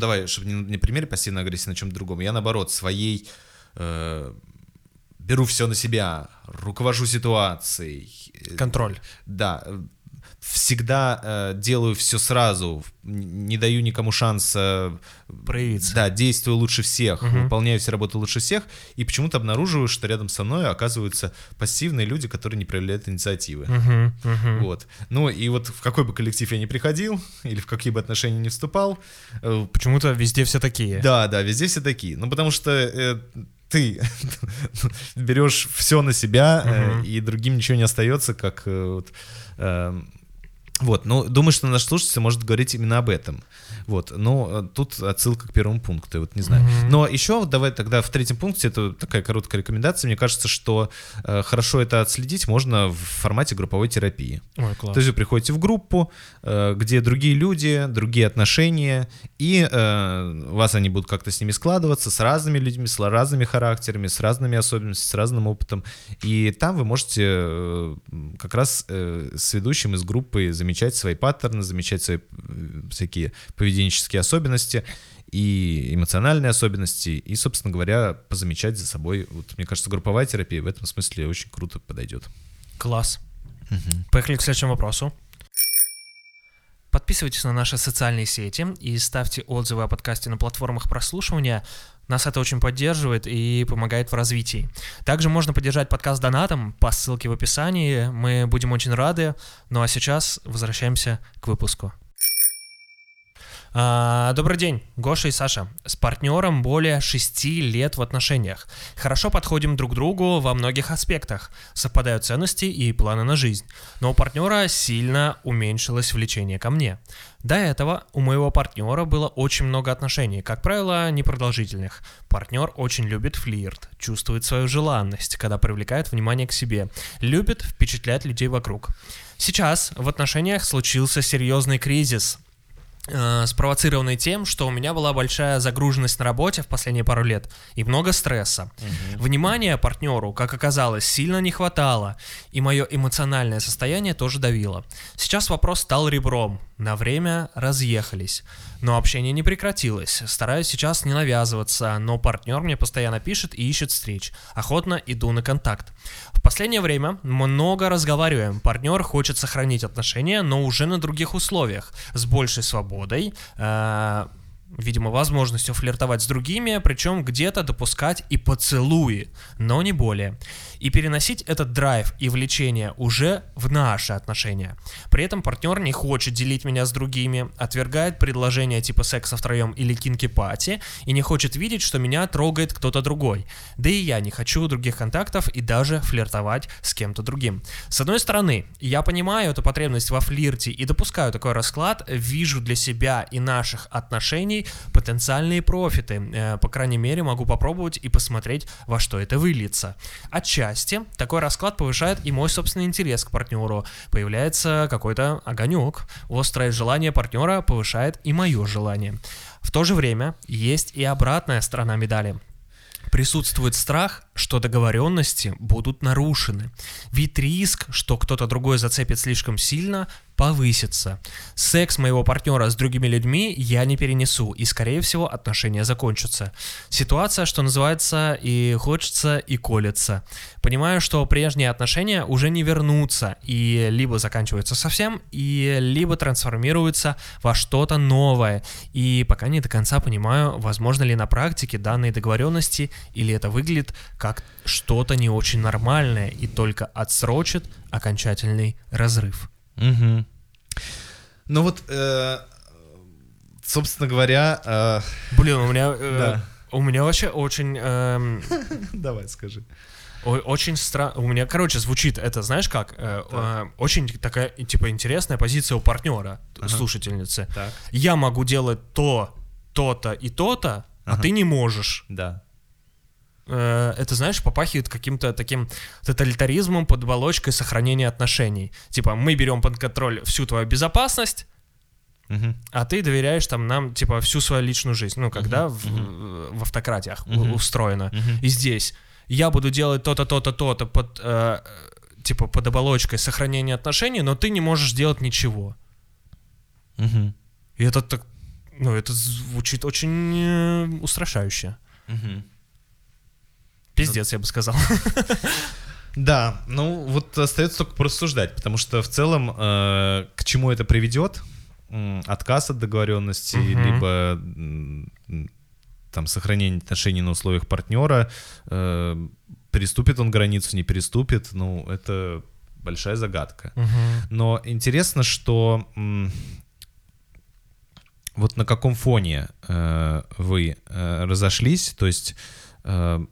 A: давай, чтобы не не примере пассивной агрессии, на чем другом, я наоборот своей беру все на себя, руковожу ситуацией.
B: Контроль.
A: Да, всегда э, делаю все сразу, не даю никому шанса
B: Проявиться.
A: да, действую лучше всех,
B: Мгм.
A: выполняю все работы лучше всех, и почему-то обнаруживаю, что рядом со мной оказываются пассивные люди, которые не проявляют инициативы.
B: Мгм, мгм.
A: Вот. Ну и вот в какой бы коллектив я ни приходил, или в какие бы отношения не вступал, э,
B: Почему-то везде все такие.
A: да, да, везде все такие. Ну потому что э, ты берешь все на себя,
B: Мгм.
A: и другим ничего не остается, как э, вот. Вот, ну, думаю, что наш слушатель может говорить именно об этом. Вот, но э, тут отсылка к первому пункту, я вот не знаю.
B: Мгм.
A: Но еще вот давай тогда в третьем пункте, это такая короткая рекомендация, мне кажется, что э, хорошо это отследить можно в формате групповой терапии.
B: Ой, класс.
A: То есть вы приходите в группу, э, где другие люди, другие отношения, и э, у вас они будут как-то с ними складываться, с разными людьми, с разными характерами, с разными особенностями, с разным опытом. И там вы можете э, как раз э, с ведущим из группы замечать свои паттерны, замечать свои всякие поведенческие особенности и эмоциональные особенности, и, собственно говоря, позамечать за собой. Вот, мне кажется, групповая терапия в этом смысле очень круто подойдет.
B: Класс. Поехали к следующему вопросу. Подписывайтесь на наши социальные сети и ставьте отзывы о подкасте на платформах прослушивания. Нас это очень поддерживает и помогает в развитии. Также можно поддержать подкаст донатом по ссылке в описании. Мы будем очень рады. Ну а сейчас возвращаемся к выпуску. А, Добрый день, Гоша и Саша. С партнером более шести лет в отношениях. Хорошо подходим друг другу во многих аспектах. Совпадают ценности и планы на жизнь. Но у партнера сильно уменьшилось влечение ко мне. До этого у моего партнера было очень много отношений, как правило, непродолжительных. Партнер очень любит флирт, чувствует свою желанность, когда привлекает внимание к себе, любит впечатлять людей вокруг. Сейчас в отношениях случился серьезный кризис, спровоцированный тем, что у меня была большая загруженность на работе в последние пару лет и много стресса. Внимания партнеру, как оказалось, сильно не хватало, и мое эмоциональное состояние тоже давило. Сейчас вопрос стал ребром. На время разъехались. Но общение не прекратилось. Стараюсь сейчас не навязываться, но партнер мне постоянно пишет и ищет встреч. Охотно иду на контакт. В последнее время много разговариваем. Партнер хочет сохранить отношения, но уже на других условиях, с большей свободой, э, видимо, возможностью флиртовать с другими, причем где-то допускать и поцелуи, но не более. И переносить этот драйв и влечение уже в наши отношения. При этом партнер не хочет делить меня с другими, отвергает предложения типа секса втроем или кинки-пати и не хочет видеть, что меня трогает кто-то другой. Да и я не хочу других контактов и даже флиртовать с кем-то другим. С одной стороны, я понимаю эту потребность во флирте и допускаю такой расклад, вижу для себя и наших отношений потенциальные профиты. Э, По крайней мере, могу попробовать и посмотреть, во что это выльется. Отчасти такой расклад повышает и мой собственный интерес к партнеру. Появляется какой-то огонек. Острое желание партнера повышает и мое желание. В то же время есть и обратная сторона медали. Присутствует страх, что договоренности будут нарушены. Ведь риск, что кто-то другой зацепит слишком сильно, повысится. Секс моего партнера с другими людьми я не перенесу, и, скорее всего, отношения закончатся. Ситуация, что называется, и хочется, и колется. Понимаю, что прежние отношения уже не вернутся, и либо заканчиваются совсем, и либо трансформируются во что-то новое. И пока не до конца понимаю, возможно ли на практике данные договоренности, или это выглядит как что-то не очень нормальное и только отсрочит окончательный разрыв.
A: Мгм. Ну вот, э, собственно говоря, э,
B: Блин, у меня... э,
A: Да.
B: У меня вообще очень... эм,
A: давай скажи.
B: О- Очень странно. У меня, короче, звучит это, знаешь как? Э, э, очень такая, типа, интересная позиция у партнера, слушательницы.
A: Так.
B: Я могу делать то, то-то и то-то, а
A: Ага.
B: ты не можешь.
A: Да.
B: Э, это, знаешь, попахивает каким-то таким тоталитаризмом под оболочкой сохранения отношений. Типа, мы берем под контроль всю твою безопасность,
A: Мгм.
B: а ты доверяешь там нам, типа, всю свою личную жизнь. Ну, когда в, в автократиях
A: Мгм.
B: устроено.
A: Мгм.
B: И здесь я буду делать то-то, то-то, то-то под, э, типа, под оболочкой сохранения отношений, но ты не можешь делать ничего.
A: Мгм.
B: И это так, ну, это звучит очень э, устрашающе.
A: Мгм.
B: Пиздец, я бы сказал.
A: Да, ну вот остается только порассуждать, потому что в целом э, к чему это приведет? Отказ от договоренности, либо там сохранение отношений на условиях партнера, э, переступит он границу, не переступит, ну это большая загадка. Но интересно, что вот на каком фоне э, вы э, разошлись, то есть э,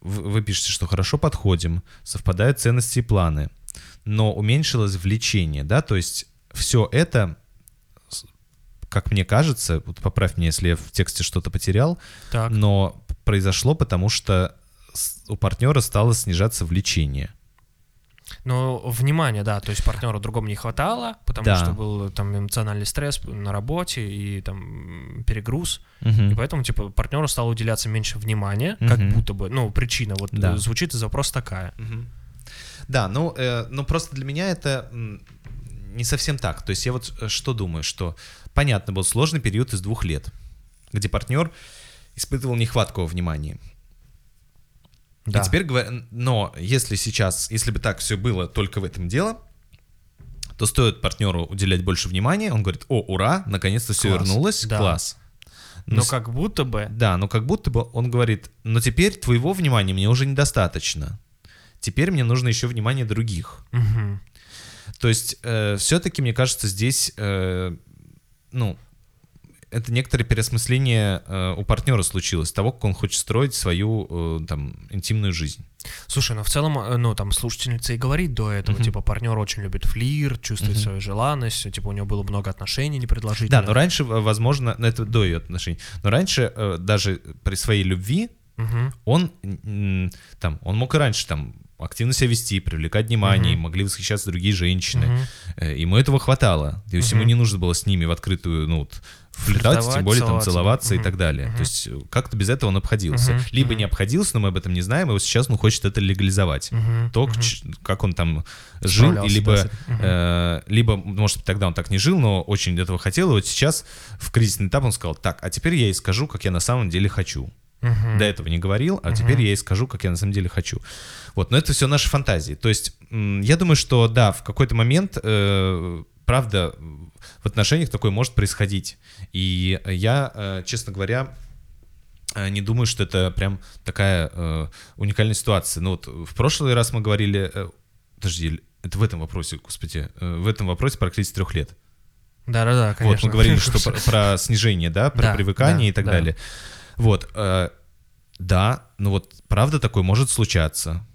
A: вы, пишете, что хорошо подходим, совпадают ценности и планы, но уменьшилось влечение, да, то есть все это, как мне кажется, вот поправь меня, если я в тексте что-то потерял,
B: Так.
A: но произошло потому, что у партнера стало снижаться влечение.
B: Но внимание, да, то есть партнеру другому не хватало, потому
A: Да.
B: что был там эмоциональный стресс на работе и там перегруз,
A: Мгм.
B: и поэтому типа партнеру стало уделяться меньше внимания, как
A: Мгм.
B: будто бы, ну причина вот
A: Да.
B: э, звучит из вопроса такая.
A: Мгм. Да, ну, э, ну просто для меня это не совсем так. То есть я вот э, что думаю, что понятно, был сложный период из двух лет, где партнер испытывал нехватку внимания.
B: Да.
A: И теперь но если сейчас, если бы так все было только в этом дело, то стоит партнеру уделять больше внимания, он говорит, о, ура, наконец-то все
B: Класс.
A: вернулось,
B: Да.
A: класс.
B: Но
A: с-
B: как будто бы,
A: да, но как будто бы он говорит, но теперь твоего внимания мне уже недостаточно. Теперь мне нужно еще внимание других.
B: мгм,
A: То есть все-таки, мне кажется, здесь, э, ну, это некоторое переосмысление э, у партнера случилось, того, как он хочет строить свою э, там интимную жизнь.
B: Слушай, ну в целом, э, ну там слушательница и говорит до этого,
A: Мгм.
B: типа партнер очень любит флирт, чувствует
A: Мгм.
B: свою желанность, типа у него было много отношений
A: Да,
B: непродолжительных.
A: но раньше, возможно, ну, это до ее отношений, но раньше э, даже при своей любви
B: Мгм.
A: он там, он мог и раньше там активно себя вести, привлекать внимание,
B: Мгм.
A: могли восхищаться другие женщины.
B: Мгм.
A: Э, Ему этого хватало. То есть ему
B: Мгм.
A: не нужно было с ними в открытую, ну, вот, флиртовать,
B: Флиртовать,
A: тем более там
B: целоваться,
A: целоваться и так далее.
B: Мгм.
A: То есть э, как-то без этого он обходился.
B: Мгм.
A: Либо
B: Мгм.
A: не обходился, но мы об этом не знаем, и вот сейчас он хочет это легализовать.
B: Мгм.
A: То, ч- как он там жил, и либо,
B: да,
A: э, либо, может быть, тогда он так не жил, но очень этого хотел, и вот сейчас в кризисный этап он сказал, так, а теперь я ей скажу, как я на самом деле хочу.
B: Мгм.
A: До этого не говорил, а теперь я ей скажу, как я на самом деле хочу. Вот, но это все наши фантазии. То есть, я думаю, что да, в какой-то момент, э, правда, в отношениях такое может происходить. И я, э, честно говоря, э, не думаю, что это прям такая э, уникальная ситуация. Ну вот в прошлый раз мы говорили, э, подожди, это в этом вопросе, господи, э, в этом вопросе про кризис трех лет.
B: Да-да-да, конечно.
A: Вот мы говорили, что про, про снижение, да, про
B: Да,
A: привыкание
B: да,
A: и так
B: да.
A: далее. Вот, э, да, ну вот правда такое может случаться.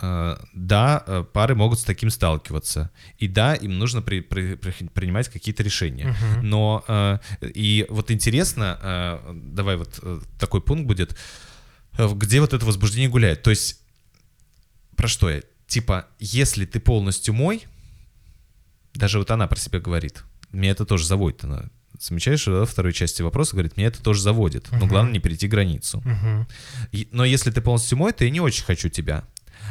A: Э, да, э, пары могут с таким сталкиваться. И да, им нужно при- при- при- принимать какие-то решения.
B: Мгм.
A: Но э, и вот интересно, давай вот такой пункт будет, где вот это возбуждение гуляет. То есть про что я? Типа, если ты полностью мой, даже вот она про себя говорит, меня это тоже заводит. Она замечаешь, да, во второй части вопроса говорит, меня это тоже заводит. Но
B: Мгм.
A: главное не перейти границу.
B: Мгм.
A: И- но если ты полностью мой, то я не очень хочу тебя.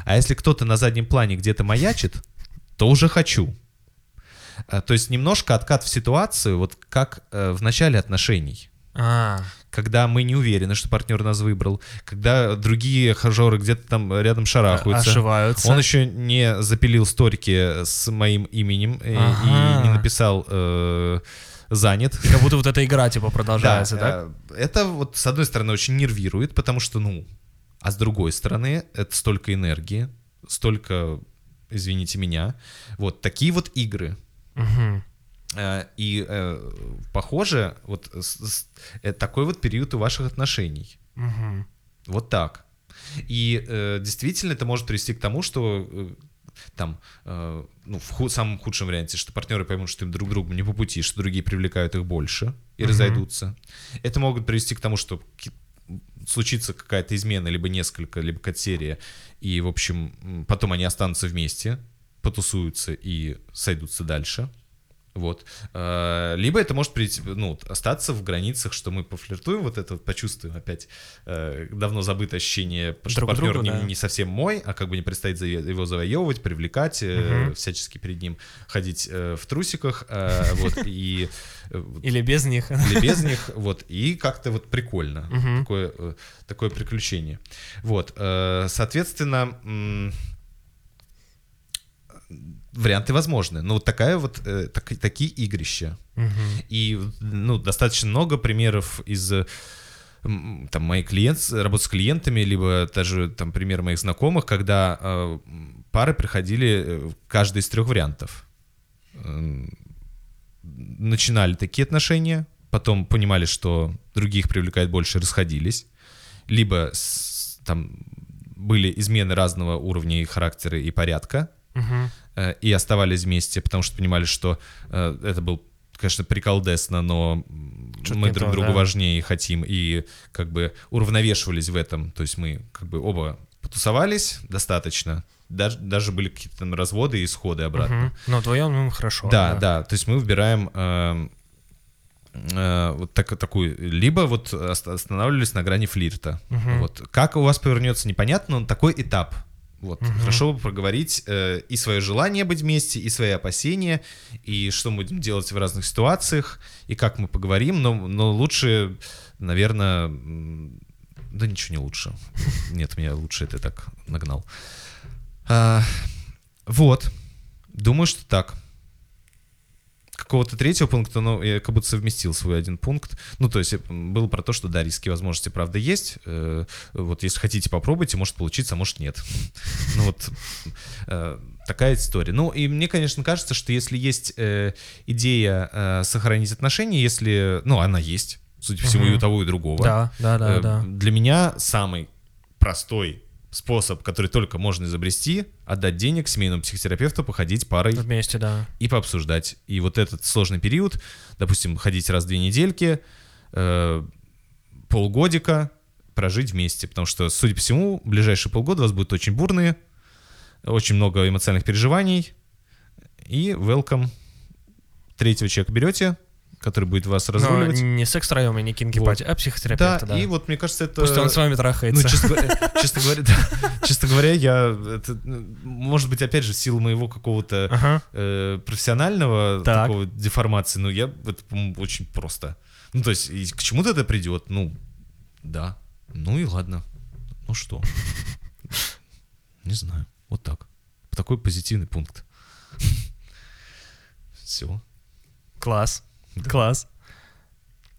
A: А если кто-то на заднем плане где-то маячит, то уже хочу. А, То есть немножко откат в ситуацию, вот как э, в начале отношений.
B: А,
A: Когда мы не уверены, что партнер нас выбрал, когда другие хажоры где-то там рядом шарахаются.
B: ошиваются.
A: Он еще не запилил сторики с моим именем э,
B: Ага.
A: и не написал э, занят.
B: Как будто вот эта игра типа продолжается, да?
A: э, Это вот с одной стороны очень нервирует, потому что, ну, а с другой стороны, это столько энергии, столько, извините меня, вот такие вот игры. Э, И э, похоже, вот э, такой вот период у ваших отношений.
B: Мгм.
A: Вот так. И действительно это может привести к тому, что там, э, ну, в ху- самом худшем варианте, что партнеры поймут, что им друг другу не по пути, что другие привлекают их больше и
B: Мгм.
A: разойдутся. Это могут привести к тому, что случится какая-то измена, либо несколько, либо какая-то серия, и, в общем, потом они останутся вместе, потусуются и сойдутся дальше. Вот. Э, Либо это может прийти, ну, остаться в границах, что мы пофлиртуем, вот это вот почувствуем опять э, давно забытое ощущение, что
B: Друг
A: партнер
B: другу,
A: не,
B: да.
A: не совсем мой, а как бы не предстоит его завоевывать, привлекать,
B: Мгм.
A: всячески перед ним ходить в трусиках, вот, и
B: Или без них.
A: или без них, вот, и как-то вот прикольно, такое, такое приключение. Вот, соответственно, варианты возможны, но вот такая вот, э, так- такие игрища.
B: Мгм.
A: И, ну, достаточно много примеров из там, моих клиент, работы с клиентами, либо даже там пример моих знакомых, когда э, пары приходили э, каждый из трех вариантов. Начинали такие отношения, потом понимали, что других привлекает больше, расходились, либо с- там были измены разного уровня и характера и порядка,
B: Мгм.
A: Э, и оставались вместе, потому что понимали, что э, это был, конечно, приколдесно, но
B: Что-то
A: мы друг
B: то,
A: другу
B: да.
A: важнее хотим, и как бы уравновешивались в этом. То есть мы как бы оба потусовались достаточно, даже, даже были какие-то там разводы и исходы обратно.
B: Мгм. Но вдвоем ну, хорошо.
A: Да, да, то есть мы выбираем эм, э, вот так, такую, либо вот ост- останавливались на грани флирта.
B: Мгм.
A: Вот. Как у вас повернется, непонятно, но такой этап. Вот.
B: Мгм.
A: Хорошо бы проговорить э, и свое желание быть вместе, и свои опасения, и что мы будем делать в разных ситуациях, и как мы поговорим, но, но лучше, наверное, да ничего не лучше. Нет, меня лучше это так нагнал. А, вот. Думаю, что так. Какого-то третьего пункта, но я как будто совместил свой один пункт. Ну, то есть э, было про то, что, да, риски возможности, правда, есть. Э, Вот если хотите, попробуйте, может получиться, а может нет. Ну вот э, такая история. Ну и мне, конечно, кажется, что если есть идея сохранить отношения, если, ну, она есть, судя по всему, и у того, и другого.
B: Да, да, да.
A: Для меня самый простой способ, который только можно изобрести, отдать денег семейному психотерапевту, походить парой
B: Вместе, да.
A: и пообсуждать. И вот этот сложный период, допустим, ходить раз в две недельки, э, полгодика прожить вместе, потому что, судя по всему, ближайшие полгода у вас будут очень бурные, очень много эмоциональных переживаний, и welcome. Третьего человека берете, который будет вас
B: Но
A: разруливать.
B: не секс-троем и не кинки
A: Вот.
B: а
A: Да,
B: психотерапевта, да.
A: и вот мне кажется, это...
B: Пусть он с вами
A: Ну,
B: трахается.
A: честно говоря, честно говоря, да, честно говоря, я, это, ну, может быть, опять же, в силу моего какого-то
B: Ага.
A: э, профессионального
B: Так.
A: такого деформации, ну, я, это, по-моему, очень просто. Ну, то есть, и к чему-то это придет, ну, да, ну и ладно, ну что, не знаю, вот так, такой позитивный пункт. Все.
B: Класс. Класс.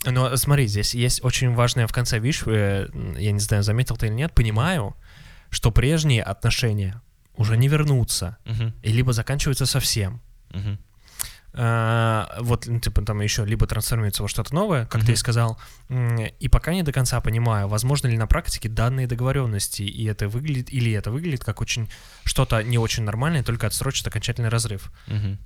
B: Но смотри, здесь есть очень важное в конце, видишь, э, я не знаю, заметил ты или нет, понимаю, что прежние отношения уже не вернутся, и либо заканчиваются совсем. А, вот, ну, типа, там еще либо трансформируется во что-то новое, как ты и сказал, и пока не до конца понимаю, возможно ли на практике данные договоренности, и это выглядит, или это выглядит как очень что-то не очень нормальное, только отсрочит окончательный разрыв. М,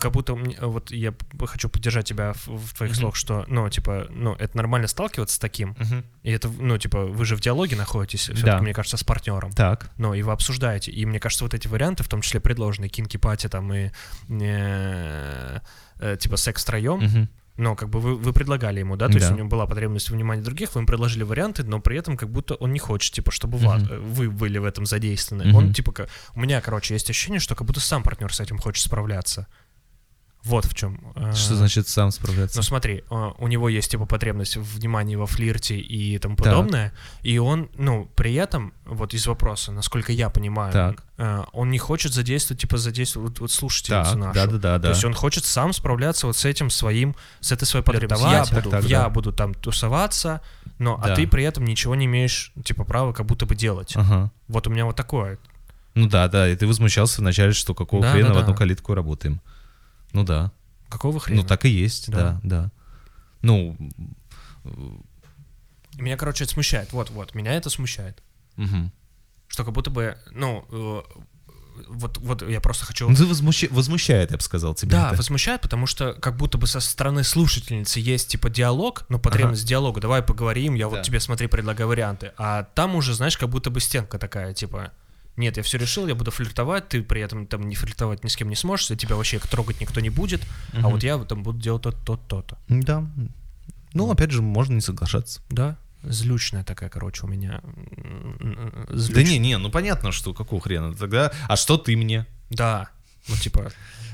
B: Как будто мне- вот я хочу поддержать тебя в, в твоих
A: Мгм.
B: словах, что, ну, типа, ну, это нормально сталкиваться с таким, и это, ну, типа, вы же в диалоге находитесь, все-таки,
A: Да.
B: мне кажется, с партнером.
A: Так.
B: Ну, и вы обсуждаете. И мне кажется, вот эти варианты, в том числе предложенные кинки пати там и э, э, типа секс втроем,
A: Мгм.
B: но как бы вы, вы предлагали ему, да, то есть
A: Да.
B: у него была потребность в внимании других, вы им предложили варианты, но при этом как будто он не хочет, типа, чтобы вас-
A: Мгм.
B: э, вы были в этом задействованы.
A: Мгм.
B: Он типа, у меня, короче, есть ощущение, что как будто сам партнер с этим хочет справляться. Вот в чем.
A: Что значит сам справляться?
B: Ну смотри, э, у него есть типа потребность в внимании во флирте и тому
A: Так.
B: подобное, и он, ну, при этом, вот из вопроса, насколько я понимаю,
A: Так.
B: э, он не хочет задействовать, типа задействовать вот, слушательницу
A: Так,
B: нашу.
A: да-да-да,
B: То
A: да.
B: есть он хочет сам справляться вот с этим своим, с этой своей потребностью. Я,
A: так,
B: буду,
A: так,
B: я
A: да.
B: буду там тусоваться, но
A: Да.
B: а ты при этом ничего не имеешь, типа, права как будто бы делать.
A: Ага.
B: Вот у меня вот такое.
A: Ну да, да, и ты возмущался вначале, что какого
B: Да,
A: хрена
B: да,
A: в одну
B: да.
A: калитку работаем. Ну да.
B: Какого хрена?
A: Ну, так и есть,
B: Да.
A: да, да. Ну,
B: Меня, короче, это смущает. Вот-вот, меня это смущает.
A: мгм.
B: Что как будто бы, ну, э, вот, вот я просто хочу...
A: Ну, ты возмущ- возмущает, я бы сказал, тебя
B: Да,
A: это.
B: возмущает, потому что как будто бы со стороны слушательницы есть типа диалог, ну, потребность диалога, давай поговорим, я вот
A: Да.
B: тебе, смотри, предлагаю варианты. А там уже, знаешь, как будто бы стенка такая, типа, нет, я все решил, я буду флиртовать, ты при этом там не флиртовать ни с кем не сможешь, тебя вообще трогать никто не будет, а
A: Мгм.
B: вот я там буду делать то-то, то-то.
A: Да. Ну, опять же, можно не соглашаться.
B: Да, злючная такая, короче, у меня. м,
A: Да не, не, ну понятно, что какого хрена. Тогда, а что ты мне?
B: Да, ну типа,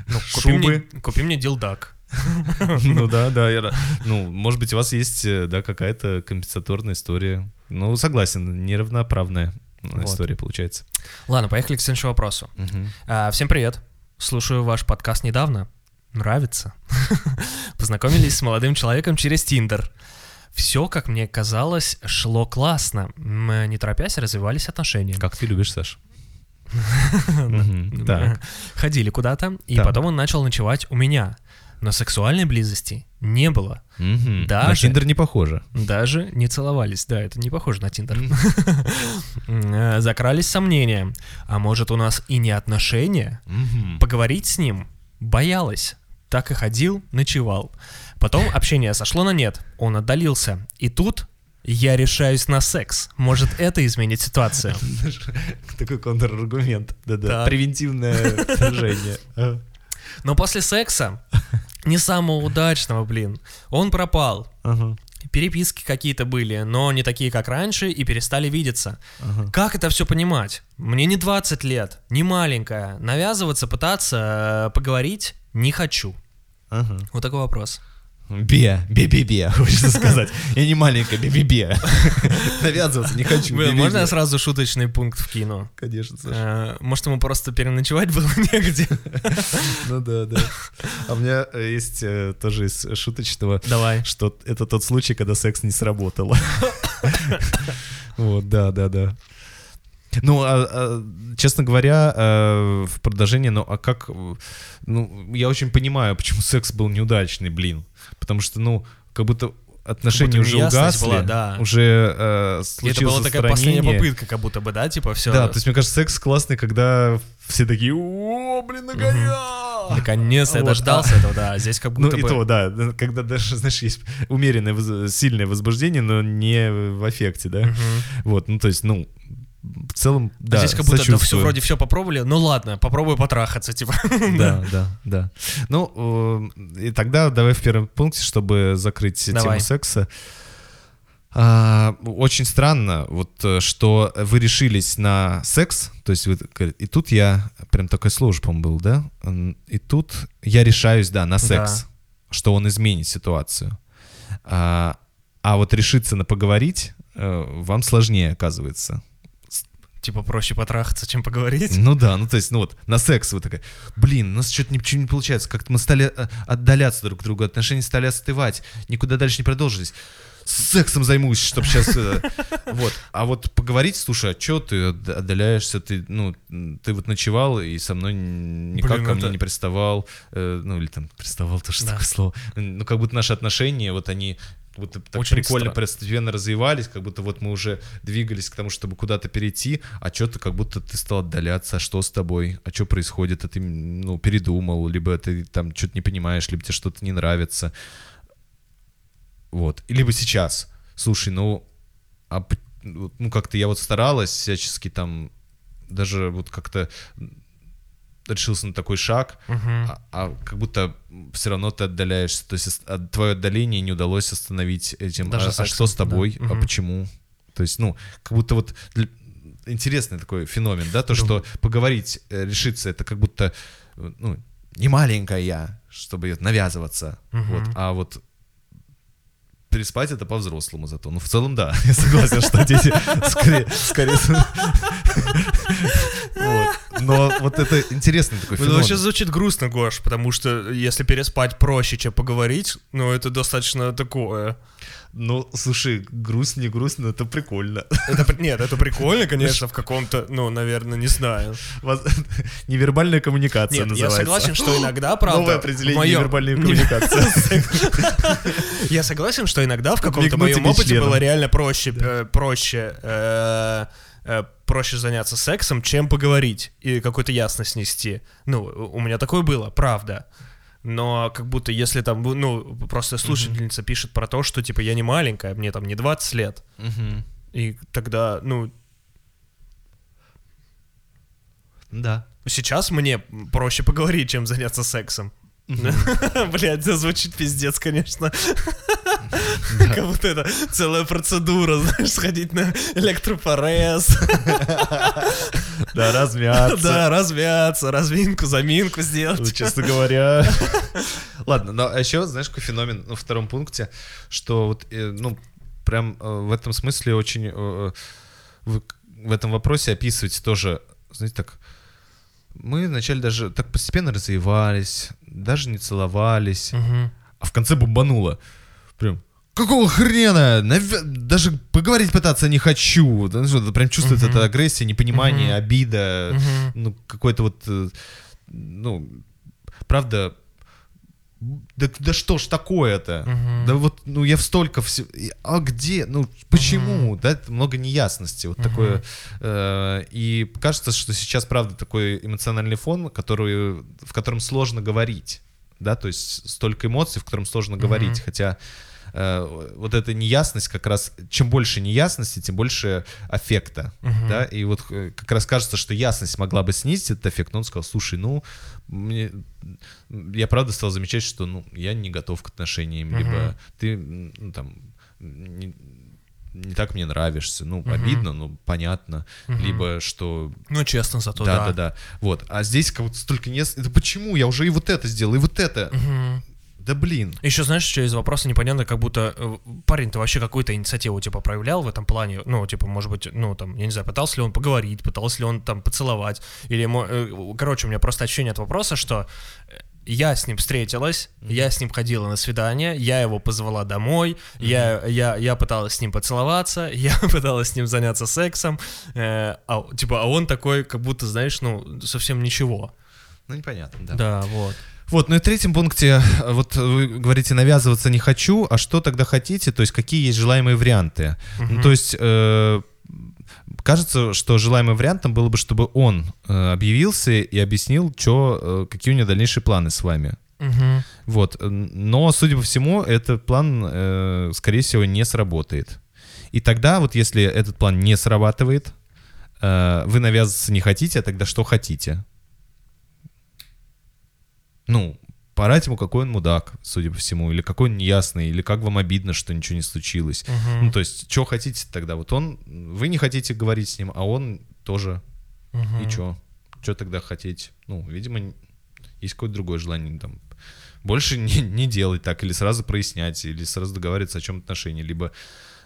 B: ну, купи мне,
A: Шубы.
B: купи мне дилдак.
A: Ну да, да. я Ну, может быть, у вас есть, э, да, какая-то компенсаторная история. Ну, согласен, неравноправная
B: Вот.
A: история получается.
B: Ладно, поехали к следующему вопросу.
A: Мгм.
B: А, всем привет. Слушаю ваш подкаст недавно. Нравится. Познакомились с молодым человеком через Тиндер. Все, как мне казалось, шло классно. Мы, не торопясь, развивались отношения.
A: Как ты любишь, Саш?
B: Ходили куда-то, и потом он начал ночевать у меня. Но сексуальной близости не было.
A: На
B: Даже-
A: Тиндер не похоже.
B: Даже не целовались. Да, это не похоже на Тиндер. Э, Закрались сомнения. А может, у нас и не отношения?
A: Мгм.
B: Поговорить с ним боялась. Так и ходил, ночевал. Потом общение сошло на нет. Он отдалился. И тут я решаюсь на секс. Может, это изменит ситуацию.
A: Такой контраргумент. Да-да. Превентивное движение.
B: Но после секса, не самого удачного, блин, он пропал.
A: Ага,
B: Переписки какие-то были, но не такие, как раньше, и перестали видеться.
A: ага.
B: Как это все понимать? Мне не 20 лет, не маленькая. Навязываться, пытаться э, поговорить не хочу.
A: Ага.
B: Вот такой вопрос.
A: Бе, бе-бе-бе, хочется сказать. Я не маленькая, бе-бе-бе. Навязываться не хочу.
B: Блин, можно я сразу шуточный пункт вкину?
A: Конечно, Саша.
B: Э, Может, ему просто переночевать было негде?
A: Ну да, да. А у меня э, есть э, тоже из шуточного,
B: Давай.
A: что это тот случай, когда секс не сработал. Вот, да, да, да. Ну, а, а, честно говоря, э, в продолжении, ну, а как... Ну, я очень понимаю, почему секс был неудачный, блин. Потому что, ну, как будто отношения
B: Как будто
A: уже угасли,
B: была, да.
A: уже э,
B: И это
A: случилось
B: была такая последняя попытка, как будто бы, да, типа все.
A: Да, то есть, мне кажется, секс классный, когда все такие, о, блин, наконец-то!
B: Наконец-то я
A: Вот,
B: дождался этого, да. Здесь как
A: Ну
B: будто
A: и
B: бы...
A: то, да, когда даже, знаешь, есть умеренное, сильное возбуждение, но не в аффекте, да. Вот, ну то есть, ну, в целом, да,
B: Здесь как будто да, все, вроде все попробовали, ну ладно, попробую потрахаться, типа.
A: Да, да, да. Ну, э, и тогда давай в первом пункте, чтобы закрыть
B: Давай.
A: тему секса. А, очень странно, вот э, что вы решились на секс, то есть вы, и тут я, прям слово же, по-моему, был, да? И тут я решаюсь, да, на секс, что он изменит ситуацию. А, а вот решиться на поговорить э, вам сложнее, оказывается.
B: Типа проще потрахаться, чем поговорить.
A: Ну да, ну то есть, ну вот, на секс вы такая, блин, у нас что-то ничего не получается, как-то мы стали э, отдаляться друг от друга, отношения стали остывать, никуда дальше не продолжились. Сексом займусь, чтобы сейчас... Вот. А вот поговорить, слушай, а что ты отда- отдаляешься, ты, ну, ты вот ночевал и со мной никак
B: Блин,
A: ко мне
B: это-
A: не приставал, э, ну или там приставал, тоже
B: Да.
A: такое слово. Ну как будто наши отношения, вот они будто так
B: Очень
A: прикольно
B: стра-
A: постепенно развивались, как будто вот мы уже двигались к тому, чтобы куда-то перейти, а что-то как будто ты стал отдаляться, а что с тобой, а что происходит, а ты, ну, передумал, либо ты там что-то не понимаешь, либо тебе что-то не нравится. Вот. И либо сейчас, слушай, ну, а, ну, как-то я вот старалась всячески там, даже вот как-то решился на такой шаг,
B: Мгм.
A: а, а как будто все равно ты отдаляешься. То есть от- твое отдаление не удалось остановить этим.
B: Даже
A: а, а
B: сексом,
A: что с тобой?
B: да.
A: А почему? То есть, ну, как будто вот для- интересный такой феномен, да, то,
B: Да.
A: что поговорить, э, решиться, это как будто, э, ну, не маленькая я, чтобы навязываться,
B: Мгм.
A: вот, а вот переспать это по-взрослому зато. Ну, в целом, да, я согласен, что дети скорее... скорее... Вот. Но вот это интересный такой
B: Ну,
A: феномен.
B: вообще звучит грустно, Гош, потому что если переспать проще, чем поговорить, ну, это достаточно такое.
A: Ну, слушай, грусть, не грусть, но это прикольно.
B: Это, нет, это прикольно, конечно, в каком-то, ну, наверное, не знаю.
A: Невербальная коммуникация
B: Нет, я
A: называется.
B: согласен, что иногда, правда,
A: Новое определение
B: моем-
A: невербальной
B: Не-
A: коммуникации.
B: Я согласен, что иногда в каком-то моем опыте было реально проще, э, проще, э, э, проще заняться сексом, чем поговорить и какую-то ясность нести. Ну, у меня такое было, правда. Но как будто если там, ну, просто слушательница пишет про то, что, типа, я не маленькая, мне там не 20 лет,
A: Мгм.
B: и тогда, ну,
A: Да.
B: сейчас мне проще поговорить, чем заняться сексом. Блять, это звучит пиздец, конечно. Как будто это целая процедура, знаешь, сходить на электропорез.
A: Да, размяться.
B: Да, размяться, разминку, заминку
A: Ну,
B: сделать.
A: честно говоря. Ладно, но еще, знаешь, какой феномен ну, во втором пункте, что вот, э, ну, прям э, в этом смысле очень э, в этом вопросе описываете тоже, знаете, так, мы вначале даже так постепенно развивались, даже не целовались,
B: Мгм.
A: а в конце бомбануло. Прям, какого хрена? Навя- Даже поговорить пытаться не хочу. Да, Прям чувствуется
B: Мгм.
A: эта агрессия, непонимание,
B: Мгм.
A: обида,
B: Мгм.
A: ну, какой-то вот, э, ну, правда, да, да что ж такое-то?
B: Мгм.
A: Да вот, ну, я в столько всего... А где? Ну, почему? Да, это много неясности. Вот такое... э, и кажется, что сейчас, правда, такой эмоциональный фон, который, в котором сложно говорить. Да, то есть столько эмоций, в котором сложно говорить. Хотя э, вот эта неясность как раз... Чем больше неясности, тем больше аффекта. Да, и вот э, как раз кажется, что ясность могла бы снизить этот эффект, но он сказал, слушай, ну, мне, я правда стал замечать, что, ну, я не готов к отношениям, либо ты, ну, там, не, не так мне нравишься, ну, обидно, ну, понятно, либо что...
B: Ну, честно, зато
A: Да,
B: да.
A: да, да. Вот. А здесь как будто столько не... Это почему? Я уже и вот это сделал, и вот это. Да блин.
B: Еще знаешь, что из вопроса непонятно, как будто э, парень-то вообще какую-то инициативу типа проявлял в этом плане, ну типа может быть, ну там я не знаю, пытался ли он поговорить, пытался ли он там поцеловать, или э, короче у меня просто ощущение от вопроса, что э, я с ним встретилась, я с ним ходила на свидание, я его позвала домой, я, я, я пыталась с ним поцеловаться, я пыталась с ним заняться сексом, э, а, типа, а он такой, как будто, знаешь, ну, совсем ничего.
A: Ну, непонятно, да.
B: Да, вот.
A: Вот, ну и в третьем пункте, э, вот вы говорите, навязываться не хочу, а что тогда хотите, то есть какие есть желаемые варианты. Ну, то есть э, кажется, что желаемым вариантом было бы, чтобы он э, объявился и объяснил, чё, э, какие у него дальнейшие планы с вами.
B: Мгм.
A: Вот, но, судя по всему, этот план, э, скорее всего, не сработает. И тогда, вот если этот план не срабатывает, э, вы навязываться не хотите, а тогда что хотите? Ну, порать ему, какой он мудак, судя по всему, или какой он неясный, или как вам обидно, что ничего не случилось.
B: Мгм.
A: Ну, то есть, что хотите тогда? Вот он, вы не хотите говорить с ним, а он тоже.
B: Мгм.
A: И что? Что тогда хотеть? Ну, видимо, есть какое-то другое желание там. Больше не, не делать так, или сразу прояснять, или сразу договариваться о чем отношении, либо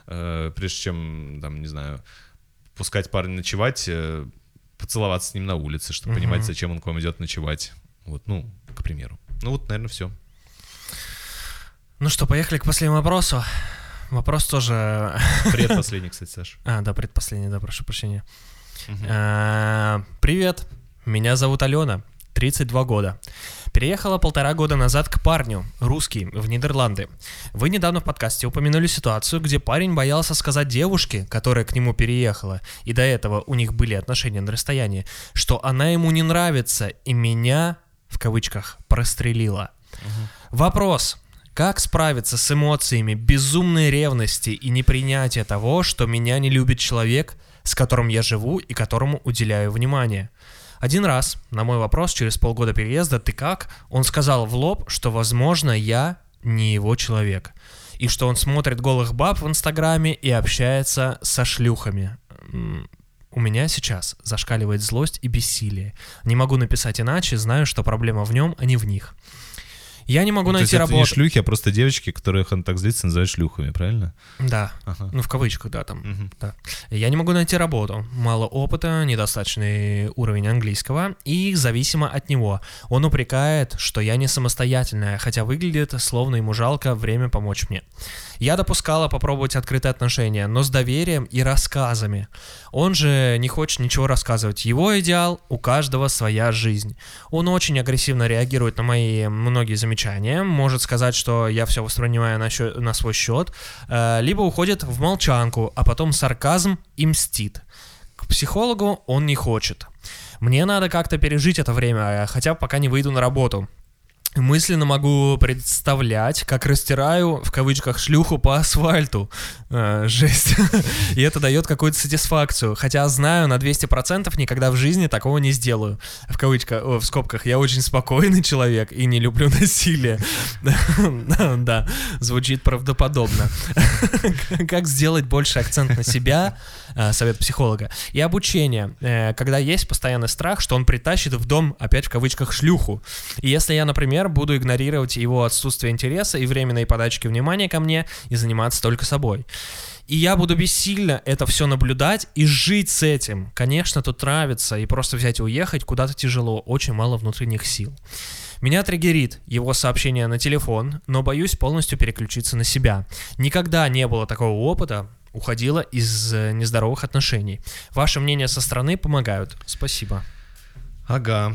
A: э, прежде чем, там, не знаю, пускать парня ночевать, э, поцеловаться с ним на улице, чтобы понимать, зачем он к вам идет ночевать. Вот, ну, к примеру. Ну вот, наверное, все.
B: Ну что, поехали к последнему вопросу. Вопрос тоже...
A: Привет, последний, кстати, Саш.
B: А, да, предпоследний, да, прошу прощения. А, Привет, меня зовут Алена, 32 года. Переехала полтора года назад к парню, русский, в Нидерланды. Вы недавно в подкасте упомянули ситуацию, где парень боялся сказать девушке, которая к нему переехала, и до этого у них были отношения на расстоянии, что она ему не нравится, и меня, в кавычках, прострелила. Вопрос. Как справиться с эмоциями безумной ревности и непринятия того, что меня не любит человек, с которым я живу и которому уделяю внимание? Один раз на мой вопрос через полгода переезда «ты как?» он сказал в лоб, что, возможно, я не его человек. И что он смотрит голых баб в Инстаграме и общается со шлюхами. У меня сейчас зашкаливает злость и бессилие. Не могу написать иначе, знаю, что проблема в нем, а не в них. Я не могу
A: Ну, то есть
B: найти
A: это не
B: работу.
A: шлюхи, а просто девочки, которых он так злится, называют шлюхами, правильно?
B: Да,
A: Ага.
B: ну в кавычках, да, там.
A: Мгм.
B: Да. Я не могу найти работу. Мало опыта, недостаточный уровень английского и зависимо от него. Он упрекает, что я не самостоятельная, хотя выглядит, словно ему жалко время помочь мне. Я допускала попробовать открытые отношения, но с доверием и рассказами. Он же не хочет ничего рассказывать. Его идеал — у каждого своя жизнь. Он очень агрессивно реагирует на мои многие замечания, может сказать, что я все воспринимаю на, счё- на свой счет, э, либо уходит в молчанку, а потом сарказм и мстит. К психологу он не хочет. Мне надо как-то пережить это время, хотя пока не выйду на работу. Мысленно могу представлять, как растираю, в кавычках, шлюху по асфальту. Э, жесть. И это дает какую-то сатисфакцию. Хотя знаю, на 200% никогда в жизни такого не сделаю. В кавычках, о, в скобках, я очень спокойный человек и не люблю насилие. Да, звучит правдоподобно. Как сделать больше акцент на себя, совет психолога. И обучение, э, когда есть постоянный страх, что он притащит в дом, опять в кавычках, шлюху. И если я, например, буду игнорировать его отсутствие интереса и временной подачки внимания ко мне и заниматься только собой. И я буду бессильно это все наблюдать и жить с этим. Конечно, тут нравится, и просто взять и уехать куда-то тяжело, очень мало внутренних сил. Меня триггерит его сообщение на телефон, но боюсь полностью переключиться на себя. Никогда не было такого опыта, уходила из э, нездоровых отношений. Ваше мнение со стороны помогают. Спасибо.
A: Ага.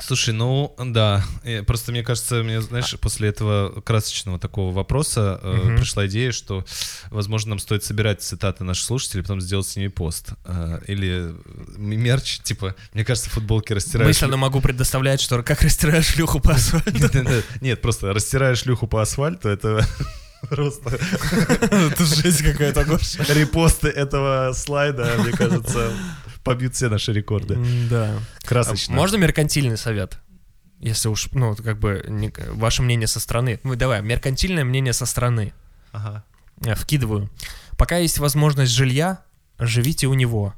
A: Слушай, ну да, э, просто мне кажется, мне, знаешь, после этого красочного такого вопроса э, пришла идея, что, возможно, нам стоит собирать цитаты наших слушателей, потом сделать с ними пост. Э, или э, мерч, типа, мне кажется, футболки растираешь...
B: Мысленно могу предоставлять, что как растираешь шлюху по асфальту.
A: Нет, просто растираешь шлюху по асфальту, это просто
B: Это жесть какая-то, Гоша.
A: репосты этого слайда, мне кажется, побьют все наши рекорды.
B: Да.
A: Красочно.
B: Можно меркантильный совет? Если уж, ну, как бы, не- ваше мнение со стороны. Ну, давай, меркантильное мнение со стороны.
A: Ага.
B: Э, Вкидываю. Пока есть возможность жилья, живите у него.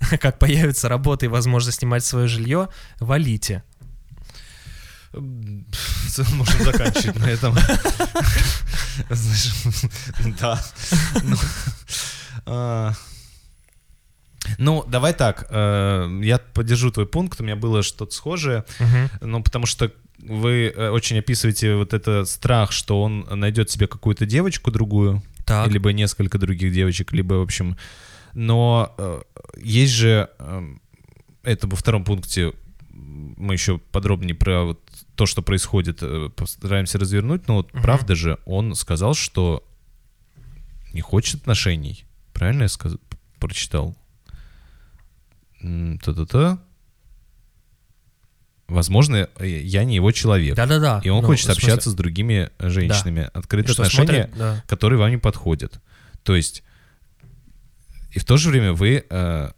B: Как появится работа и возможность снимать свое жилье, валите.
A: Можем заканчивать на этом. Да. Ну, а, Ну, давай так. э, Я поддержу твой пункт. У меня было что-то схожее. Ну, потому что вы э, очень описываете вот этот страх, что он найдет себе какую-то девочку другую,
B: Так.
A: либо несколько других девочек, либо, в общем... Но э, есть же... э, Это во втором пункте мы еще подробнее про вот то, что происходит, э, постараемся развернуть. Но вот
B: Мгм.
A: правда же, он сказал, что не хочет отношений. Правильно я сказ- прочитал? Та-та-та. Возможно, э, я не его человек.
B: Да-да-да.
A: И он
B: Ну,
A: хочет общаться с другими женщинами. Открытые
B: что
A: отношения,
B: смотрят, да.
A: которые вам не подходят. То есть, и в то же время вы э,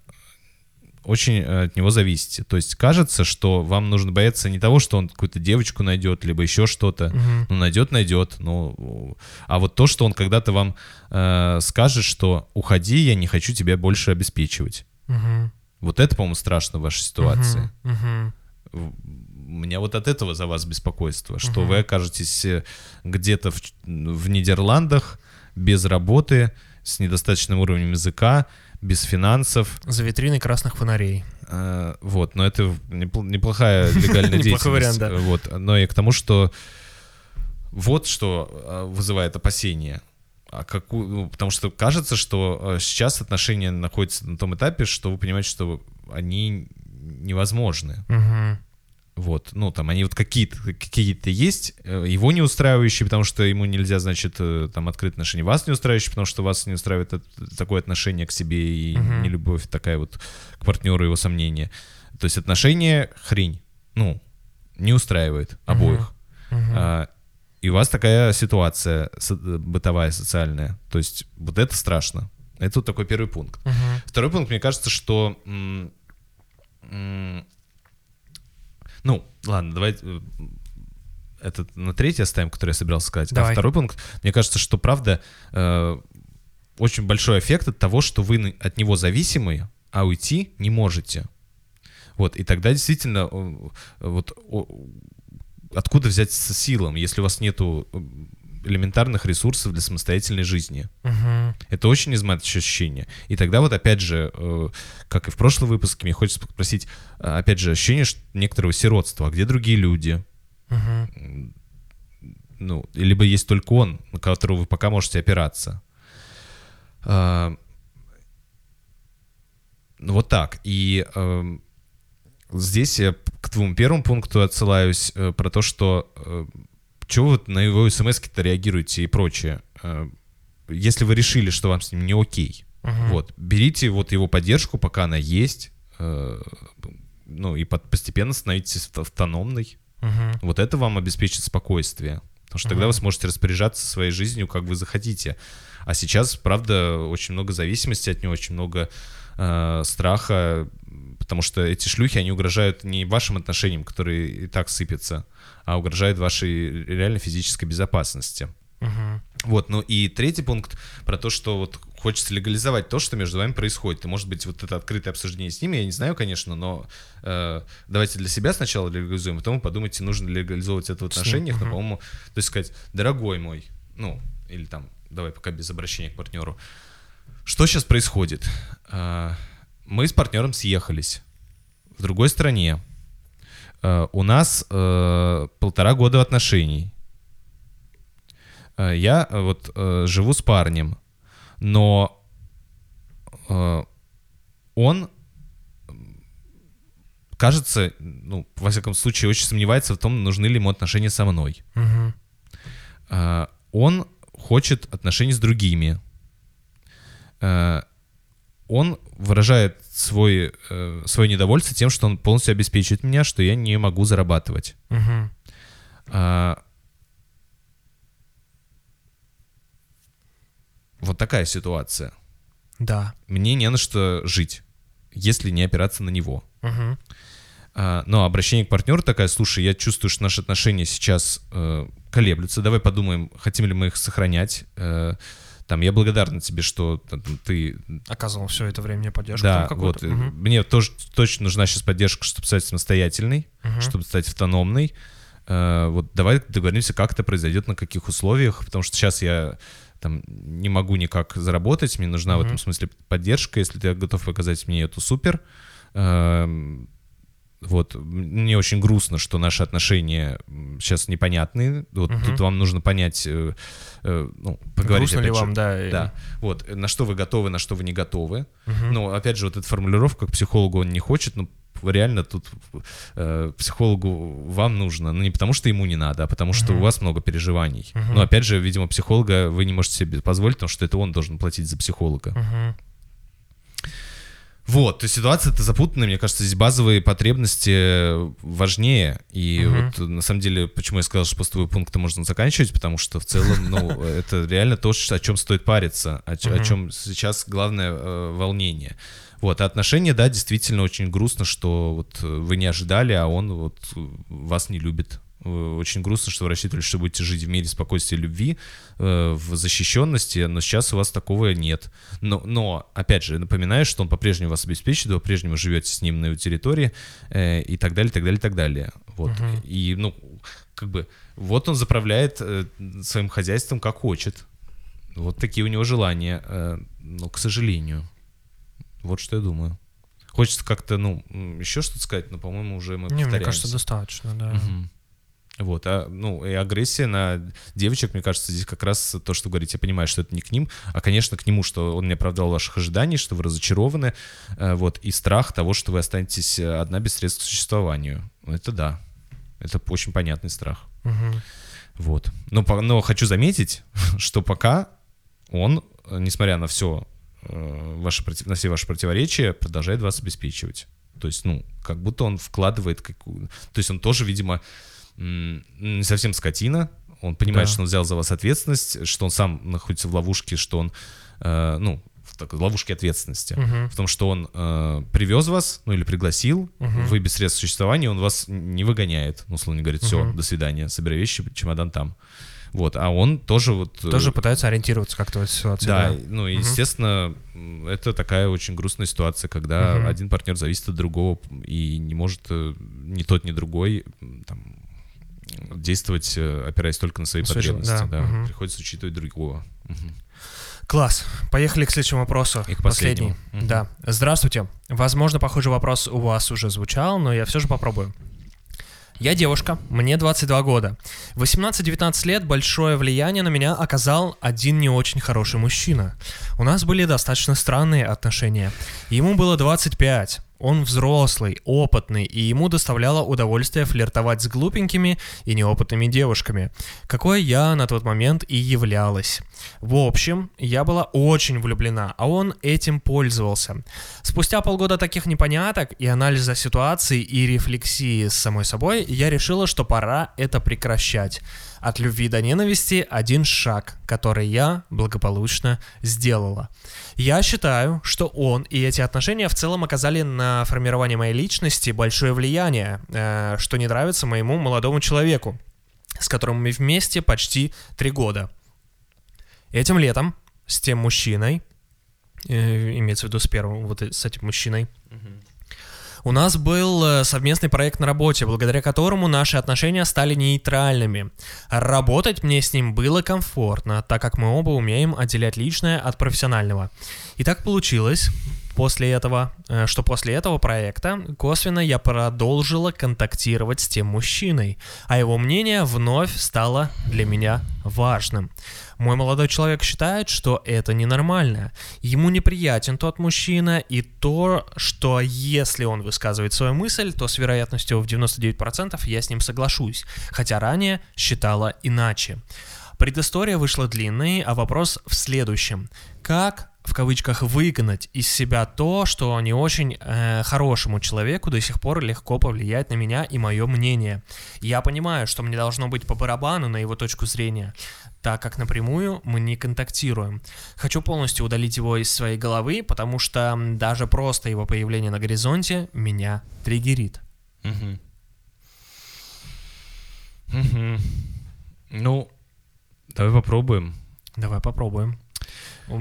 A: очень э, от него зависите. То есть кажется, что вам нужно бояться не того, что он какую-то девочку найдет, либо еще что-то.
B: Мгм.
A: Ну, найдет, найдет. Ну, а вот то, что он когда-то вам э, скажет, что уходи, я не хочу тебя больше обеспечивать.
B: Мгм.
A: Вот это, по-моему, страшно в вашей ситуации.
B: Мгм.
A: В- У меня вот от этого за вас беспокойство, что
B: Мгм.
A: вы окажетесь э, где-то в, в Нидерландах без работы, с недостаточным уровнем языка, без финансов.
B: За витриной красных фонарей.
A: Э, Вот, но это непл- неплохая легальная деятельность.
B: Неплохой вариант, да.
A: Вот, но и к тому, что вот что э, вызывает опасения. А какую, ну, потому что кажется, что э, сейчас отношения находятся на том этапе, что вы понимаете, что они невозможны.
B: Мгм.
A: Вот, ну, там, они вот какие-то какие есть, э, его не устраивающие, потому что ему нельзя, значит, э, там, открыть отношения, вас не устраивающие, потому что вас не устраивает такое отношение к себе и
B: Мгм.
A: не любовь такая вот к партнеру, его сомнения. То есть отношения хрень, ну, не устраивает обоих.
B: Мгм.
A: А, и у вас такая ситуация со- бытовая, социальная. То есть вот это страшно. Это вот такой первый пункт.
B: Мгм.
A: Второй пункт, мне кажется, что... ну, ладно, давайте... э, Это на третий оставим, который я собирался сказать. А
B: Давай.
A: второй пункт, мне кажется, что правда э, очень большой эффект от того, что вы от него зависимы, а уйти не можете. Вот, и тогда действительно э, вот откуда взять силам, если у вас нету э, элементарных ресурсов для самостоятельной жизни?
B: Мгм.
A: Это очень изматывающее ощущение. И тогда вот опять же, э, как и в прошлом выпуске, мне хочется спросить, э, опять же, ощущение что некоторого сиротства. А где другие люди?
B: Мгм.
A: Ну, либо есть только он, на которого вы пока можете опираться. А, ну, вот так. И эм, здесь я к твоему первому пункту отсылаюсь э, про то, что э, чего вы на его смс-ки-то реагируете и прочее. Э, если вы решили, что вам с ним не окей,
B: Мгм.
A: вот, берите вот его поддержку, пока она есть, э, ну, и постепенно становитесь авто- автономной.
B: Мгм.
A: Вот это вам обеспечит спокойствие. Потому что тогда
B: Мгм.
A: вы сможете распоряжаться своей жизнью, как вы захотите. А сейчас, правда, очень много зависимости от него, очень много э, страха, потому что эти шлюхи, они угрожают не вашим отношениям, которые и так сыпятся, а угрожают вашей реально физической безопасности.
B: Мгм.
A: Вот, ну и третий пункт про то, что вот хочется легализовать то, что между вами происходит. И может быть вот это открытое обсуждение с ними, я не знаю, конечно, но э, давайте для себя сначала легализуем, потом подумайте, нужно ли легализовывать это в отношениях, но,
B: мгм.
A: по-моему, то есть сказать, дорогой мой, ну, или там, давай пока без обращения к партнеру, что сейчас происходит? А, Мы с партнером съехались в другой стране. А, У нас э, полтора года отношений. Э, Я э, вот э, живу с парнем, но э, он, кажется, ну, во всяком случае, очень сомневается в том, нужны ли ему отношения со мной. Э, Он хочет отношений с другими. Он выражает свой, э, свое недовольство тем, что он полностью обеспечивает меня, что я не могу зарабатывать.
B: Мгм.
A: А, Вот такая ситуация.
B: Да.
A: Мне не на что жить, если не опираться на него.
B: Мгм.
A: А, Но обращение к партнеру такая, слушай, я чувствую, что наши отношения сейчас э, колеблются, давай подумаем, хотим ли мы их сохранять. Э, Там, я благодарна тебе, что там, ты...
B: Оказывал все это время мне поддержку.
A: Да, вот,
B: Мгм.
A: мне тоже точно нужна сейчас поддержка, чтобы стать самостоятельной,
B: Мгм.
A: чтобы стать автономной. Э, Вот давай договоримся, как это произойдет, на каких условиях, потому что сейчас я там не могу никак заработать, мне нужна в
B: Мгм.
A: этом смысле поддержка, если ты готов показать мне эту супер. Эм, Вот, мне очень грустно, что наши отношения сейчас непонятные. Вот
B: Мгм.
A: тут вам нужно понять, э, э, ну, поговорить
B: Грустно ли
A: опять же.
B: вам, да? и-
A: Да, вот, э, на что вы готовы, на что вы не готовы.
B: Мгм.
A: Ну, опять же, вот эта формулировка к психологу он не хочет, ну, реально тут э, психологу вам нужно, ну, не потому что ему не надо, а потому что
B: Мгм.
A: у вас много переживаний.
B: Мгм.
A: Но, опять же, видимо, психолога вы не можете себе позволить, потому что это он должен платить за психолога.
B: Мгм.
A: Вот, то есть ситуация-то запутанная, мне кажется, здесь базовые потребности важнее. И
B: Мгм.
A: вот на самом деле, почему я сказал, что твоего пункта можно заканчивать, потому что в целом, ну, это реально то, о чем стоит париться, о, чем сейчас главное э, волнение. Вот, а отношения, да, действительно очень грустно, что вот э, вы не ожидали, а он вот э, вас не любит. Э, Очень грустно, что вы рассчитывали, что будете жить в мире спокойствия и любви, э, в защищенности, но сейчас у вас такого нет. Но, но опять же, напоминаю, что он по-прежнему вас обеспечивает, вы по-прежнему живете с ним на его территории э, и так далее, так далее, так далее. Вот.
B: Мгм.
A: И, ну, как бы, вот он заправляет своим хозяйством как хочет. Вот такие у него желания. но, к сожалению. Вот что я думаю. Хочется как-то, ну, еще что-то сказать, но, по-моему, уже мы
B: Не, мне
A: повторяемся.
B: кажется, достаточно, да.
A: Мгм. Вот, а, ну, и агрессия на девочек, мне кажется, здесь как раз то, что вы говорите, я понимаю, что это не к ним, а, конечно, к нему, что он не оправдал ваших ожиданий, что вы разочарованы, э, вот, и страх того, что вы останетесь э, одна без средств к существованию. Это да, это очень понятный страх.
B: Мгм.
A: Вот. Но, но хочу заметить, что пока он, э, несмотря на все ваши, против- на все ваши противоречия, продолжает вас обеспечивать. То есть, ну, как будто он вкладывает какую... То есть он тоже, видимо, не совсем скотина. Он понимает,
B: Да.
A: что он взял за вас ответственность, что он сам находится в ловушке, что он, э, ну, в такой ловушке ответственности.
B: Мгм.
A: В том, что он э, привез вас, ну или пригласил,
B: Мгм.
A: вы без средств существования, он вас не выгоняет. Ну, условно говорит, все,
B: Мгм.
A: до свидания, собирай вещи, чемодан там. Вот, а он тоже вот... э,
B: Тоже пытается ориентироваться как-то в этой ситуации.
A: да,
B: Да.
A: ну, и,
B: Мгм.
A: естественно, это такая очень грустная ситуация, когда
B: Мгм.
A: один партнер зависит от другого и не может э, ни тот, ни другой там, действовать, э, опираясь только на свои
B: жел-
A: потребности.
B: да,
A: Да,
B: мгм.
A: Приходится учитывать другого.
B: Класс. Поехали к следующему вопросу.
A: И к
B: Последний.
A: последнему. Мгм.
B: Да. Здравствуйте. Возможно, похожий вопрос у вас уже звучал, но я все же попробую. Я девушка, мне 22 года. В 18-19 лет большое влияние на меня оказал один не очень хороший мужчина. У нас были достаточно странные отношения. Ему было 25. Он взрослый, опытный, и ему доставляло удовольствие флиртовать с глупенькими и неопытными девушками, какой я на тот момент и являлась. В общем, я была очень влюблена, а он этим пользовался. Спустя полгода таких непоняток и анализа ситуации и рефлексии с самой собой, я решила, что пора это прекращать. От любви до ненависти один шаг, который я благополучно сделала. Я считаю, что он и эти отношения в целом оказали на формирование моей личности большое влияние, э, что не нравится моему молодому человеку, с которым мы вместе почти три года. Этим летом с тем мужчиной, э, имеется в виду с первым, вот с этим мужчиной, у нас был э, совместный проект на работе, благодаря которому наши отношения стали нейтральными. Работать мне с ним было комфортно, так как мы оба умеем отделять личное от профессионального. И так получилось после этого, э, что после этого проекта косвенно я продолжила контактировать с тем мужчиной, а его мнение вновь стало для меня важным. Мой молодой человек считает, что это ненормально. Ему неприятен тот мужчина и то, что если он высказывает свою мысль, то с вероятностью в 99% я с ним соглашусь, хотя ранее считала иначе. Предыстория вышла длинной, а вопрос в следующем. Как в кавычках выгнать из себя то, что не очень э, хорошему человеку до сих пор легко повлияет на меня и мое мнение. Я понимаю, что мне должно быть по барабану на его точку зрения, так как напрямую мы не контактируем. Хочу полностью удалить его из своей головы, потому что даже просто его появление на горизонте меня триггерит.
A: Мгм. Мгм. Ну, давай попробуем.
B: Давай попробуем. У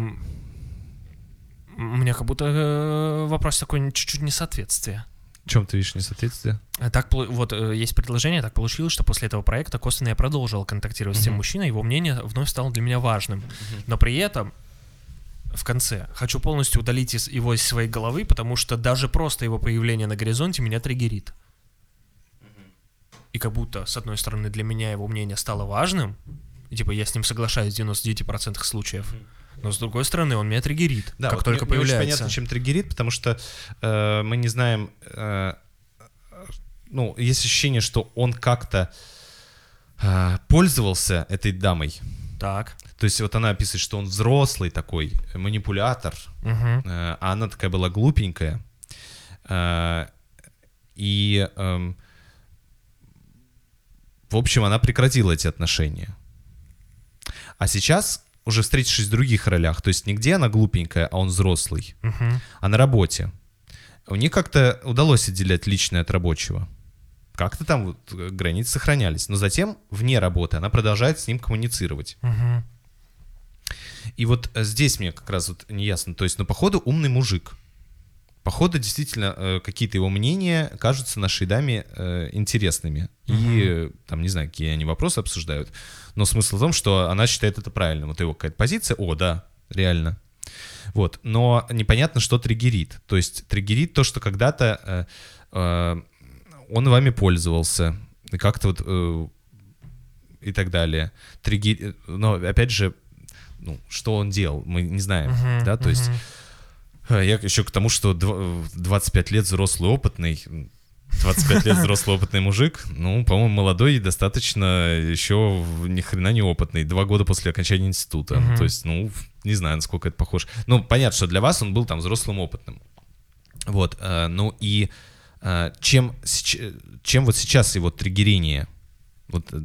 B: меня как будто э, вопрос такой чуть-чуть несоответствие.
A: В чем ты видишь несоответствие?
B: А Так, вот э, есть предложение, так получилось, что после этого проекта косвенно я продолжил контактировать с тем мужчиной, его мнение вновь стало для меня важным. Но при этом в конце хочу полностью удалить из, его из своей головы, потому что даже просто его появление на горизонте меня триггерит. И как будто, с одной стороны, для меня его мнение стало важным, и типа я с ним соглашаюсь в 99% случаев, но с другой стороны, он меня триггерит,
A: Да,
B: как
A: вот
B: только
A: не- не очень
B: появляется.
A: понятно, чем триггерит, потому что э, мы не знаем, э, ну, есть ощущение, что он как-то э, пользовался этой дамой.
B: Так.
A: То есть вот она описывает, что он взрослый такой, манипулятор,
B: Мгм.
A: э, а она такая была глупенькая. Э, И, эм, в общем, она прекратила эти отношения. А сейчас, уже встретившись в других ролях, то есть нигде она глупенькая, а он взрослый,
B: Мгм.
A: а на работе, у них как-то удалось отделять личное от рабочего. Как-то там вот э, границы сохранялись. Но затем, вне работы, она продолжает с ним коммуницировать.
B: Мгм.
A: И вот э, здесь мне как раз вот не ясно. То есть, ну, походу, умный мужик. Походу, действительно, э, какие-то его мнения кажутся нашей даме э, интересными. И, э, там, не знаю, какие они вопросы обсуждают. Но смысл в том, что она считает это правильным. Вот его какая-то позиция, о, да, реально. Вот, но непонятно, что триггерит. То есть триггерит то, что когда-то э, э, он вами пользовался, и как-то вот э, и так далее. Триггер... Но опять же, ну, что он делал, мы не знаем,
B: Мгм,
A: да, то есть
B: мгм.
A: э, я еще к тому, что дв- 25 лет взрослый опытный, 25 лет взрослый опытный мужик, ну, по-моему, молодой и достаточно еще ни хрена не опытный, два года после окончания института,
B: Мгм.
A: то есть, ну, не знаю, насколько это похоже. Ну, понятно, что для вас он был там взрослым опытным. Вот, э, ну и э, чем, чем вот сейчас его триггерение? Вот, э,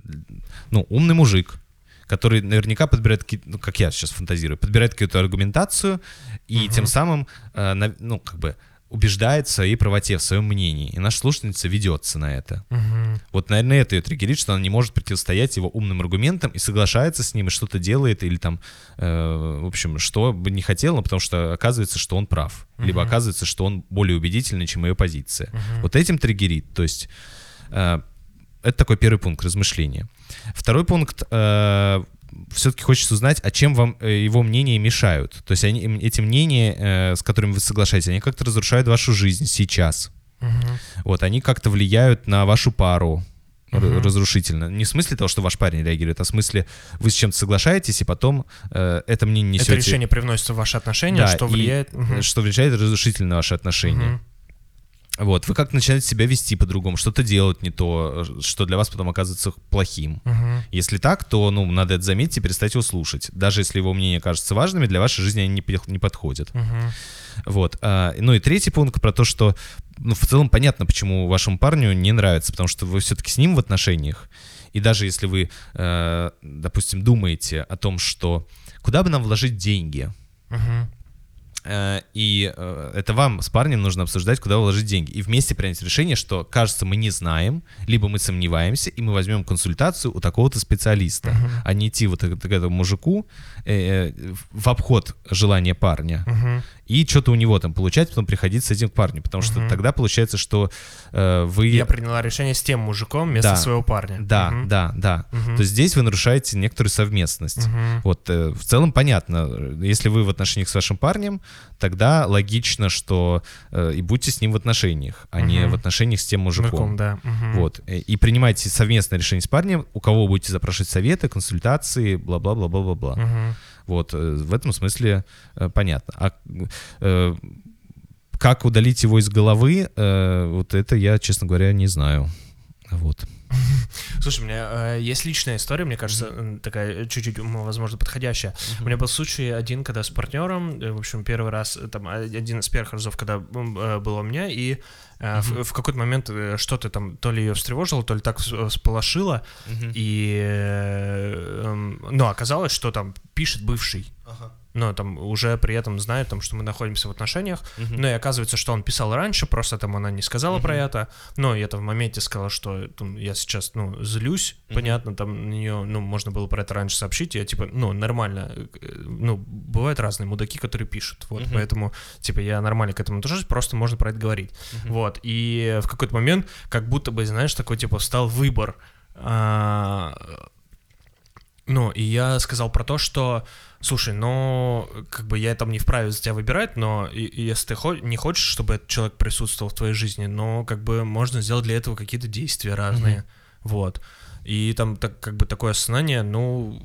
A: ну, умный мужик, который наверняка подбирает ну, как я сейчас фантазирую, подбирает какую-то аргументацию и тем самым, э, ну, как бы убеждает в своей правоте, в своем мнении. И наша слушательница ведется на это.
B: Мгм.
A: Вот, наверное, это ее триггерит, что она не может противостоять его умным аргументам и соглашается с ним, и что-то делает, или там, э, в общем, что бы не хотела, потому что оказывается, что он прав. Либо
B: Мгм.
A: оказывается, что он более убедительный, чем ее позиция.
B: Мгм.
A: Вот этим триггерит. То есть, э, это такой первый пункт размышления. Второй пункт все-таки хочется узнать, а чем вам э, его мнения мешают. То есть они, эти мнения, э, с которыми вы соглашаетесь, они как-то разрушают вашу жизнь сейчас.
B: Мгм.
A: Вот, они как-то влияют на вашу пару
B: Мгм.
A: разрушительно. Не в смысле того, что ваш парень реагирует, а в смысле вы с чем-то соглашаетесь, и потом э, это мнение несете...
B: Это решение привносится в ваши отношения,
A: Да,
B: что влияет...
A: э,
B: Мгм.
A: что влияет разрушительно на ваши отношения.
B: Мгм.
A: Вот, вы как начинаете себя вести по-другому, что-то делать не то, что для вас потом оказывается плохим.
B: Мгм.
A: Если так, то, ну, надо это заметить и перестать его слушать. Даже если его мнения кажутся важными, для вашей жизни они не, не подходят.
B: Мгм.
A: Вот. а, ну и третий пункт про то, что, ну, в целом понятно, почему вашему парню не нравится, потому что вы все-таки с ним в отношениях. И даже если вы, э, допустим, думаете о том, что куда бы нам вложить деньги,
B: Мгм.
A: Э, И э, это вам с парнем нужно обсуждать, куда вложить деньги. И вместе принять решение, что, кажется, мы не знаем, либо мы сомневаемся, и мы возьмем консультацию у такого-то специалиста, а не идти вот к к этому мужику э, э, в обход желания парня
B: Мгм.
A: И что-то у него там получать, потом приходить с этим к парню. Потому что
B: Мгм.
A: тогда получается, что э, вы...
B: Я приняла решение с тем мужиком вместо
A: Да.
B: своего парня.
A: Да,
B: Мгм.
A: да, да.
B: Мгм.
A: То есть здесь вы нарушаете некоторую совместность.
B: Мгм.
A: Вот, э, в целом понятно, если вы в отношениях с вашим парнем, тогда логично, что э, и будьте с ним в отношениях, а не
B: Мгм.
A: в отношениях с тем
B: Мужиком,
A: мужиком.
B: да. Мгм.
A: Вот, э, и принимайте совместное решение с парнем, у кого будете запрашивать советы, консультации, бла-бла-бла-бла-бла-бла.
B: Мгм.
A: Вот, э, в этом смысле э, понятно. А э, как удалить его из головы, вот это я, честно говоря, не знаю. Вот.
B: Слушай, у меня э, есть личная история, мне кажется, м, такая чуть-чуть, возможно, подходящая. У меня был случай один, когда с партнером, в общем, первый раз, там, один из первых разов, когда э, был у меня, и э, в, в какой-то момент э, что-то там то ли ее встревожило, то ли так вс- всполошило, и, э, эм, ну, оказалось, что там пишет бывший. Но там уже при этом знает, там, что мы находимся в отношениях. Ну и оказывается, что он писал раньше, просто там она не сказала про это. Но я там в моменте сказала, что там, я сейчас, ну, злюсь, понятно, там на нее, ну, можно было про это раньше сообщить. Я типа, ну, нормально, э, ну, бывают разные мудаки, которые пишут, вот,
A: Мгм.
B: поэтому, типа, я нормально к этому отношусь, просто можно про это говорить. Вот, и в какой-то момент, как будто бы, знаешь, такой, типа, встал выбор. А, Ну, и я сказал про то, что, слушай, ну, как бы я там не вправе за тебя выбирать, но и, и если ты хо- не хочешь, чтобы этот человек присутствовал в твоей жизни, но как бы можно сделать для этого какие-то действия разные, вот. И там так, как бы такое осознание, ну,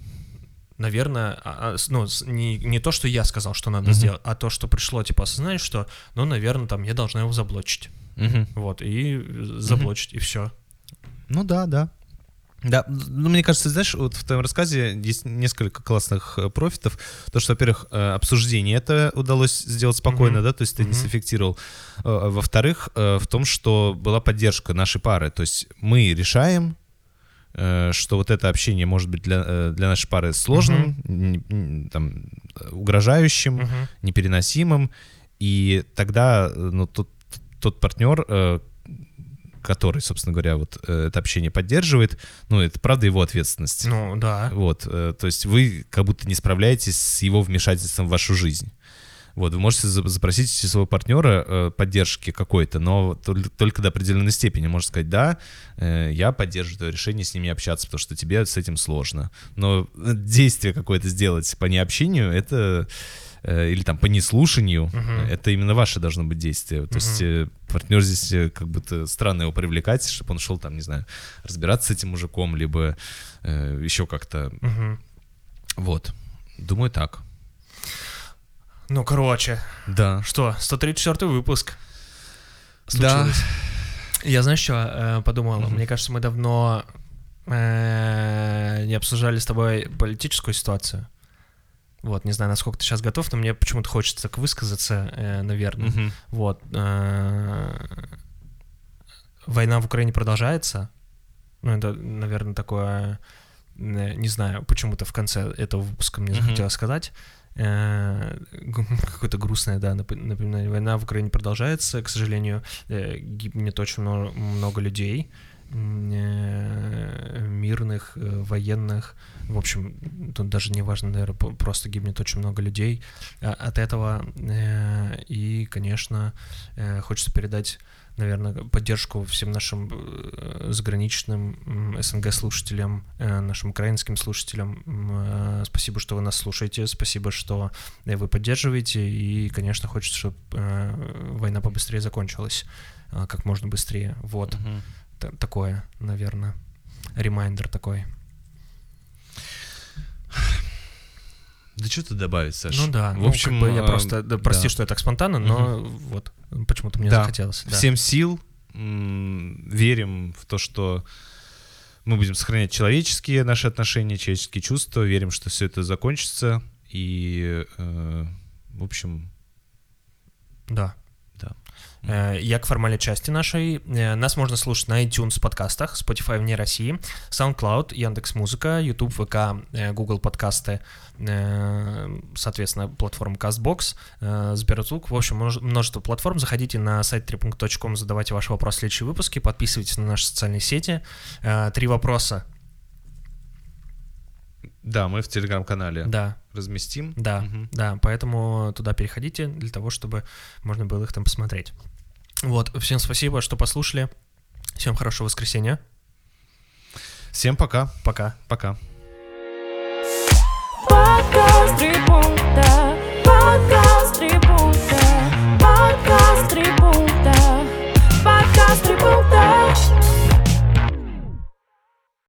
B: наверное, а- а, ну, не, не то, что я сказал, что надо
A: Мгм.
B: сделать, а то, что пришло, типа, осознание, что, ну, наверное, там я должна его заблочить,
A: Мгм.
B: вот, и заблочить, и все.
A: Ну да, да. Да, ну мне кажется, знаешь, вот в твоем рассказе есть несколько классных э, профитов. То, что, во-первых, э, обсуждение это удалось сделать спокойно,
B: Мгм.
A: да, то есть ты не
B: Мгм.
A: саффектировал. Э, а Во-вторых, э, в том, что была поддержка нашей пары. То есть мы решаем, э, что вот это общение может быть для, э, для нашей пары сложным, н- н- там, угрожающим,
B: Мгм.
A: непереносимым, и тогда ну, тот, тот партнер, э, который, собственно говоря, вот э, это общение поддерживает, ну, это правда его ответственность.
B: Ну, да.
A: Вот, э, то есть вы как будто не справляетесь с его вмешательством в вашу жизнь. Вот, вы можете за- запросить у своего партнера э, поддержки какой-то, но тол- только до определенной степени. Можно сказать, да, э, я поддерживаю твое решение с ними общаться, потому что тебе с этим сложно. Но действие какое-то сделать по необщению, это э, или там по неслушанию,
B: Мгм.
A: это именно ваше должно быть действие. То есть э, партнер здесь э, как будто странно его привлекать, чтобы он шел там, не знаю, разбираться с этим мужиком, либо э, еще как-то.
B: Мгм.
A: Вот. Думаю, так.
B: Ну, короче,
A: Да.
B: что, 134 выпуск.
A: Да.
B: случилось. Я знаешь, что подумал?
A: Мгм.
B: Мне кажется, мы давно э, не обсуждали с тобой политическую ситуацию. Вот, не знаю, насколько ты сейчас готов, но мне почему-то хочется так высказаться, э, наверное.
A: Мгм.
B: Вот. э, Война в Украине продолжается. Ну, это, наверное, такое... э, Не знаю, почему-то в конце этого выпуска мне захотелось сказать. Э, Какое-то грустное, да, нап- напоминание. Война в Украине продолжается, к сожалению, э, гибнет очень много, много людей. э, мирных, э, военных. В общем, тут даже не важно, наверное, просто гибнет очень много людей а, от этого. Э, И, конечно, э, хочется передать наверное, поддержку всем нашим э, заграничным СНГ-слушателям, э, нашим украинским слушателям. Э, Спасибо, что вы нас слушаете, спасибо, что э, вы поддерживаете, и, конечно, хочется, чтобы война побыстрее закончилась, э, как можно быстрее. Вот,
A: Мгм.
B: Такое, наверное, reminder такой.
A: Да что тут добавить, Саш?
B: Ну да,
A: в
B: ну,
A: общем,
B: как бы я
A: э,
B: просто, да, прости,
A: да.
B: что я так спонтанно, но вот, почему-то мне
A: Да.
B: захотелось. да.
A: Всем сил, верим в то, что мы будем сохранять человеческие наши отношения, человеческие чувства, верим, что все это закончится, и, э, в общем,
B: Да. Э, Як фармальнай часці нашай Э, нас можна слушаць на iTunes падкастах Spotify вне России SoundCloud Яндекс Музыка YouTube ВК э, Google подкасты соответственно платформа CastBox Сберзвук. В общем множ- множество платформ. Заходите на сайт трипункт.ком задавайте ваши вопросы в следующие выпуски. Подписывайтесь на наши социальные сети. Три вопроса.
A: Да, мы в телеграм-канале
B: да.
A: разместим.
B: Да,
A: Мгм.
B: да, поэтому туда переходите для того, чтобы можно было их там посмотреть. Вот, всем спасибо, что послушали. Всем хорошего воскресенья.
A: Всем пока.
B: Пока.
A: Пока.
C: Подкаст три пункта, подкаст три пункта, подкаст три пункта, подкаст три пункта.